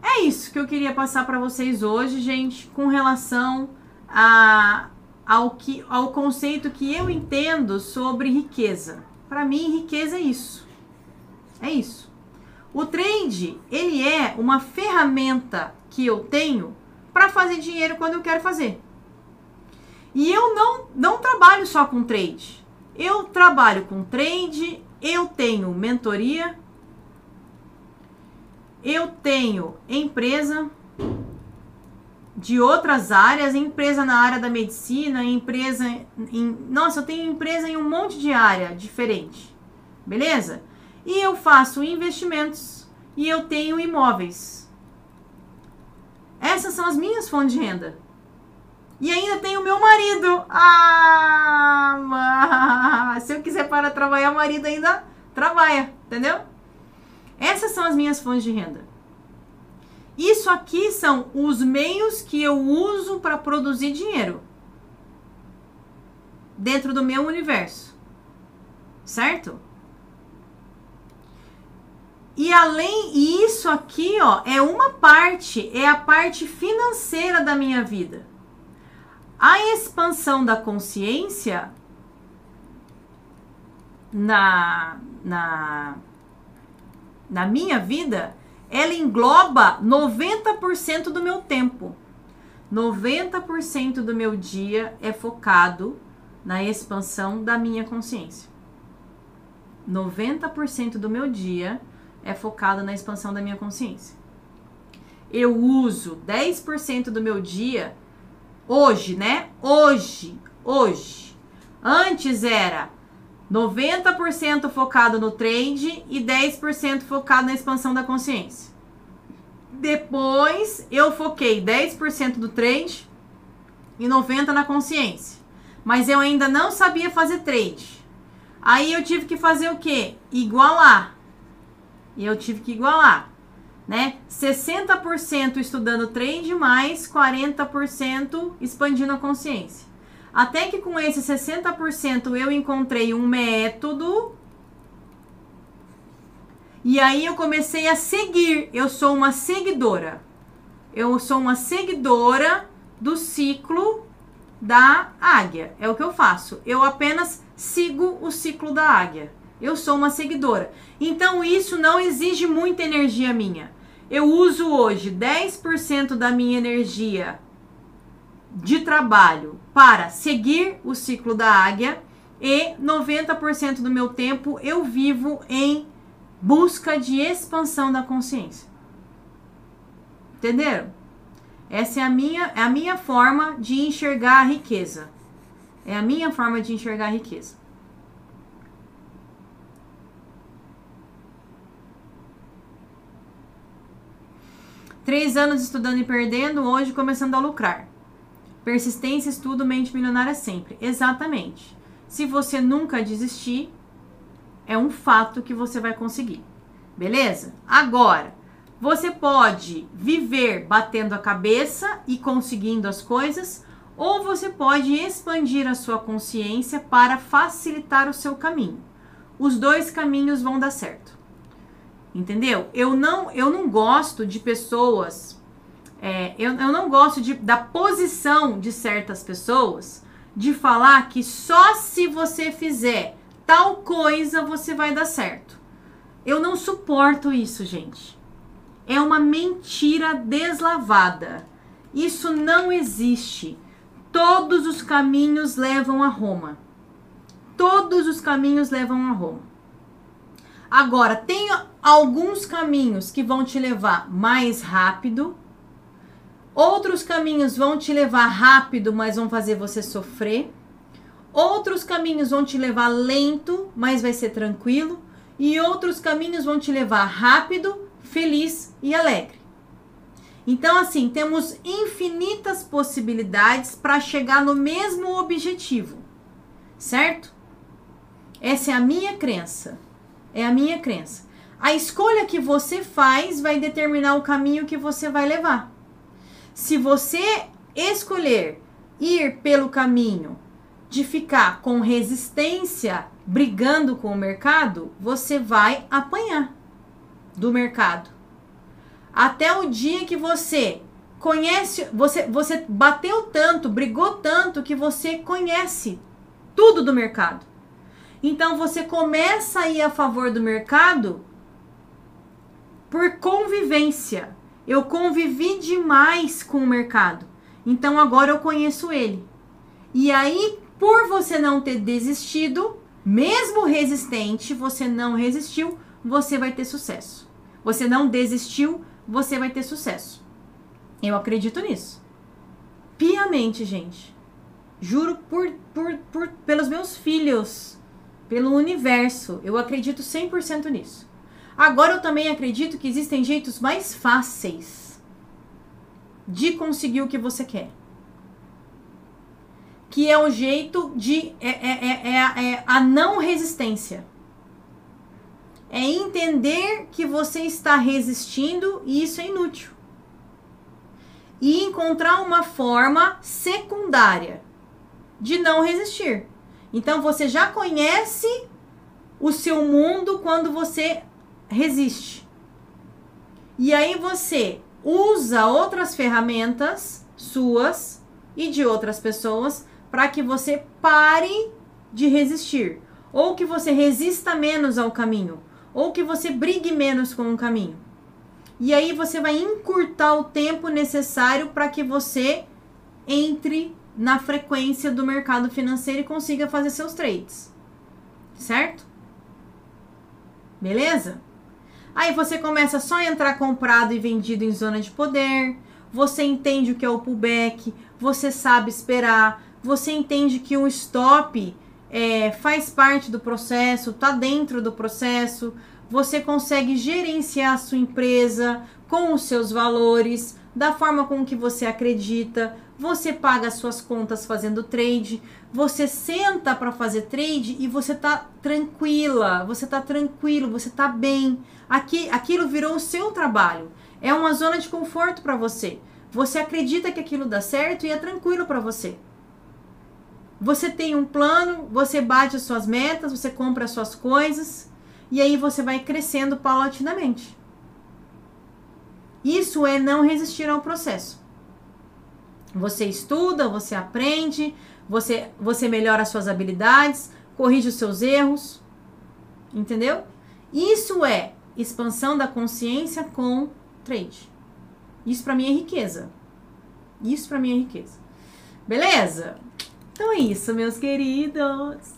Speaker 1: É isso que eu queria passar para vocês hoje, gente, com relação a, ao, que, ao conceito que eu entendo sobre riqueza. Para mim, riqueza é isso. É isso. O trade, ele é uma ferramenta que eu tenho para fazer dinheiro quando eu quero fazer. E eu não, não trabalho só com trade. Eu trabalho com trade, eu tenho mentoria, eu tenho empresa de outras áreas, empresa na área da medicina, empresa em. Nossa, eu tenho empresa em um monte de área diferente. Beleza? E eu faço investimentos e eu tenho imóveis. Essas são as minhas fontes de renda. E ainda tem o meu marido. Ah, se eu quiser parar de trabalhar, o marido ainda trabalha, entendeu? Essas são as minhas fontes de renda. Isso aqui são os meios que eu uso para produzir dinheiro dentro do meu universo. Certo? E além isso aqui, ó, é uma parte, é a parte financeira da minha vida. A expansão da consciência na, na, na minha vida, ela engloba 90% do meu tempo. 90% do meu dia é focado na expansão da minha consciência. 90% do meu dia é focado na expansão da minha consciência. Eu uso 10% do meu dia Hoje, né? Hoje, hoje. Antes era 90% focado no trade e 10% focado na expansão da consciência. Depois eu foquei 10% do trade e 90% na consciência. Mas eu ainda não sabia fazer trade. Aí eu tive que fazer o quê? Igualar. Eu tive que igualar né? 60% estudando trade, mais 40% expandindo a consciência. Até que com esse 60% eu encontrei um método. E aí eu comecei a seguir. Eu sou uma seguidora. Eu sou uma seguidora do ciclo da águia. É o que eu faço. Eu apenas sigo o ciclo da águia. Eu sou uma seguidora. Então isso não exige muita energia minha eu uso hoje 10% da minha energia de trabalho para seguir o ciclo da águia e 90% do meu tempo eu vivo em busca de expansão da consciência. Entenderam? Essa é a minha, é a minha forma de enxergar a riqueza. É a minha forma de enxergar a riqueza. Três anos estudando e perdendo, hoje começando a lucrar. Persistência, estudo, mente milionária sempre. Exatamente. Se você nunca desistir, é um fato que você vai conseguir. Beleza? Agora, você pode viver batendo a cabeça e conseguindo as coisas, ou você pode expandir a sua consciência para facilitar o seu caminho. Os dois caminhos vão dar certo. Entendeu? Eu não, eu não gosto de pessoas. É, eu, eu não gosto de, da posição de certas pessoas de falar que só se você fizer tal coisa você vai dar certo. Eu não suporto isso, gente. É uma mentira deslavada. Isso não existe. Todos os caminhos levam a Roma. Todos os caminhos levam a Roma. Agora, tem alguns caminhos que vão te levar mais rápido, outros caminhos vão te levar rápido, mas vão fazer você sofrer. Outros caminhos vão te levar lento, mas vai ser tranquilo. E outros caminhos vão te levar rápido, feliz e alegre. Então, assim, temos infinitas possibilidades para chegar no mesmo objetivo, certo? Essa é a minha crença. É a minha crença. A escolha que você faz vai determinar o caminho que você vai levar. Se você escolher ir pelo caminho de ficar com resistência, brigando com o mercado, você vai apanhar do mercado. Até o dia que você conhece, você, você bateu tanto, brigou tanto que você conhece tudo do mercado. Então você começa a ir a favor do mercado por convivência. Eu convivi demais com o mercado. Então agora eu conheço ele. E aí, por você não ter desistido, mesmo resistente, você não resistiu, você vai ter sucesso. Você não desistiu, você vai ter sucesso. Eu acredito nisso. Piamente, gente. Juro por, por, por, pelos meus filhos, pelo universo. Eu acredito 100% nisso. Agora eu também acredito que existem jeitos mais fáceis de conseguir o que você quer. Que é o jeito de. É, é, é, é, é a não resistência. É entender que você está resistindo e isso é inútil. E encontrar uma forma secundária de não resistir. Então você já conhece o seu mundo quando você resiste. E aí você usa outras ferramentas suas e de outras pessoas para que você pare de resistir, ou que você resista menos ao caminho, ou que você brigue menos com o caminho. E aí você vai encurtar o tempo necessário para que você entre na frequência do mercado financeiro e consiga fazer seus trades. Certo? Beleza? Aí você começa só a entrar comprado e vendido em zona de poder. Você entende o que é o pullback, você sabe esperar, você entende que o stop é, faz parte do processo, tá dentro do processo, você consegue gerenciar a sua empresa com os seus valores, da forma com que você acredita, você paga as suas contas fazendo trade, você senta para fazer trade e você tá tranquila, você tá tranquilo, você tá bem. Aqui, aquilo virou o seu trabalho. É uma zona de conforto para você. Você acredita que aquilo dá certo e é tranquilo para você. Você tem um plano, você bate as suas metas, você compra as suas coisas e aí você vai crescendo paulatinamente. Isso é não resistir ao processo. Você estuda, você aprende, você, você melhora as suas habilidades, corrige os seus erros. Entendeu? Isso é expansão da consciência com trade. Isso para mim é riqueza. Isso para mim é riqueza. Beleza? Então é isso, meus queridos.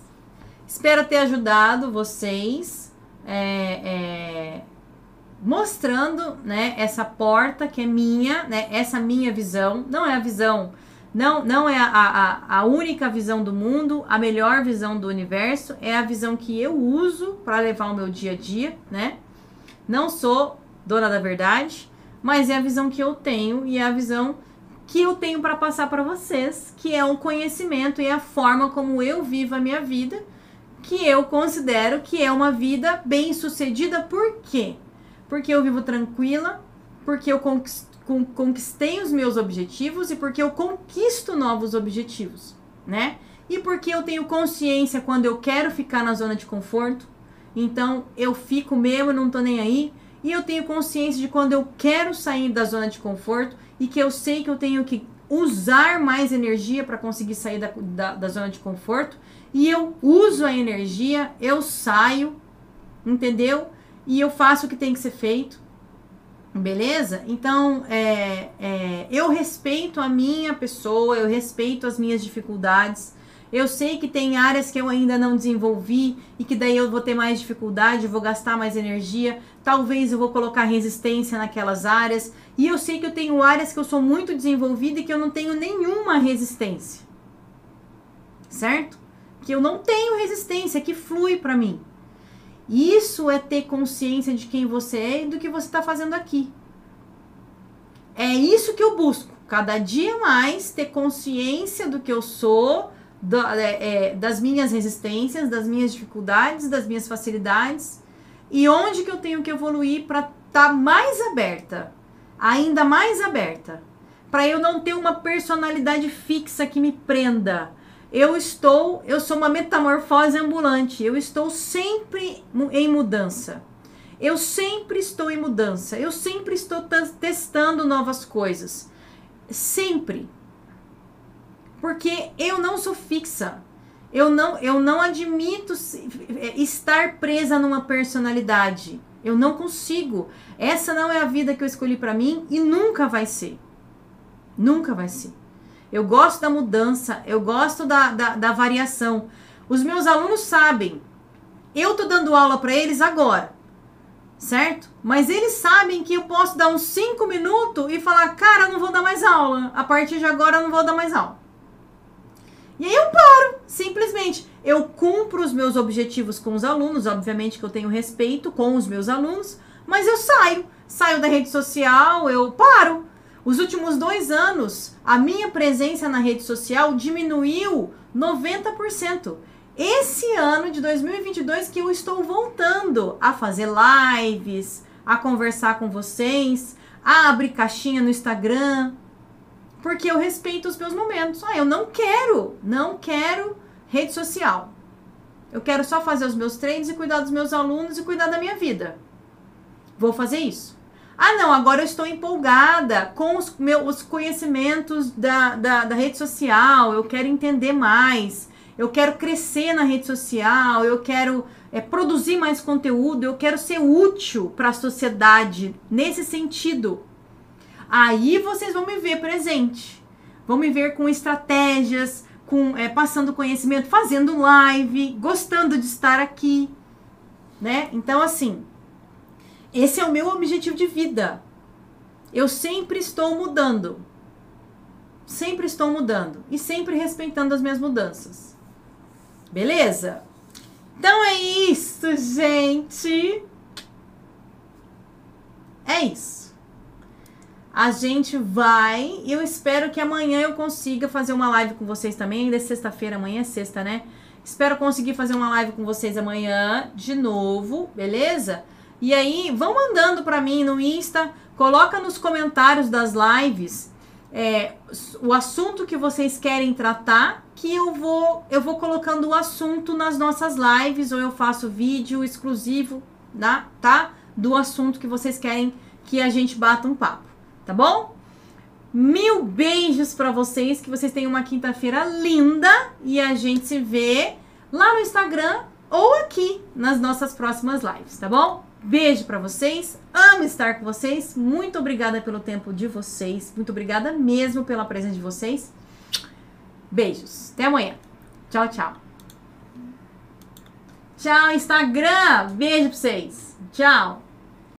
Speaker 1: Espero ter ajudado vocês, é, é, mostrando, né, essa porta que é minha, né, essa minha visão. Não é a visão, não, não é a, a, a única visão do mundo, a melhor visão do universo. É a visão que eu uso para levar o meu dia a dia, né? Não sou dona da verdade, mas é a visão que eu tenho e é a visão que eu tenho para passar para vocês, que é um conhecimento e a forma como eu vivo a minha vida, que eu considero que é uma vida bem-sucedida. Por quê? Porque eu vivo tranquila, porque eu conquistei os meus objetivos e porque eu conquisto novos objetivos, né? E porque eu tenho consciência quando eu quero ficar na zona de conforto, então eu fico mesmo, não tô nem aí. E eu tenho consciência de quando eu quero sair da zona de conforto e que eu sei que eu tenho que usar mais energia para conseguir sair da, da, da, zona de conforto. E eu uso a energia, eu saio, entendeu? E eu faço o que tem que ser feito. Beleza? Então, é, é, eu respeito a minha pessoa, eu respeito as minhas dificuldades. Eu sei que tem áreas que eu ainda não desenvolvi e que daí eu vou ter mais dificuldade, vou gastar mais energia. Talvez eu vou colocar resistência naquelas áreas. E eu sei que eu tenho áreas que eu sou muito desenvolvida e que eu não tenho nenhuma resistência. Certo? Que eu não tenho resistência, que flui para mim. Isso é ter consciência de quem você é e do que você está fazendo aqui. É isso que eu busco. Cada dia mais ter consciência do que eu sou é, é, das minhas resistências, das minhas dificuldades, das minhas facilidades e onde que eu tenho que evoluir para estar tá mais aberta, ainda mais aberta, para eu não ter uma personalidade fixa que me prenda. Eu estou, eu sou uma metamorfose ambulante. Eu estou sempre em mudança. Eu sempre estou em mudança. Eu sempre estou testando novas coisas. Sempre porque eu não sou fixa. Eu não, eu não admito é, estar presa numa personalidade. Eu não consigo. Essa não é a vida que eu escolhi para mim e nunca vai ser. Nunca vai ser. Eu gosto da mudança, eu gosto da, da, da variação. Os meus alunos sabem. Eu tô dando aula para eles agora, certo? Mas eles sabem que eu posso dar uns 5 minutos e falar, cara, eu não vou dar mais aula. A partir de agora eu não vou dar mais aula. E aí eu paro, simplesmente. Eu cumpro os meus objetivos com os alunos, obviamente que eu tenho respeito com os meus alunos, mas eu saio. Saio da rede social, eu paro. Os últimos dois anos, a minha presença na rede social diminuiu 90%. Esse ano de 2022 que eu estou voltando a fazer lives, a conversar com vocês, a abrir caixinha no Instagram, porque eu respeito os meus momentos. Ah, eu não quero, não quero rede social. Eu quero só fazer os meus treinos e cuidar dos meus alunos e cuidar da minha vida. Vou fazer isso. Ah, não, agora eu estou empolgada com os meus conhecimentos da, da, da rede social, eu quero entender mais, eu quero crescer na rede social, eu quero é, produzir mais conteúdo, eu quero ser útil para a sociedade nesse sentido. Aí vocês vão me ver presente, vão me ver com estratégias, com é, passando conhecimento, fazendo live, gostando de estar aqui, né? Então assim, esse é o meu objetivo de vida. Eu sempre estou mudando. Sempre estou mudando. E sempre respeitando as minhas mudanças. Beleza? Então é isso, gente. É isso. A gente vai. Eu espero que amanhã eu consiga fazer uma live com vocês também. Ainda é sexta-feira, amanhã é sexta, né? Espero conseguir fazer uma live com vocês amanhã de novo, beleza? E aí, vão mandando para mim no Insta, coloca nos comentários das lives é, o assunto que vocês querem tratar, que eu vou eu vou colocando o assunto nas nossas lives ou eu faço vídeo exclusivo, tá? tá? Do assunto que vocês querem que a gente bata um papo, tá bom? Mil beijos para vocês, que vocês tenham uma quinta-feira linda e a gente se vê lá no Instagram ou aqui nas nossas próximas lives, tá bom? Beijo para vocês. Amo estar com vocês. Muito obrigada pelo tempo de vocês. Muito obrigada mesmo pela presença de vocês. Beijos. Até amanhã. Tchau, tchau. Tchau, Instagram. Beijo pra vocês. Tchau.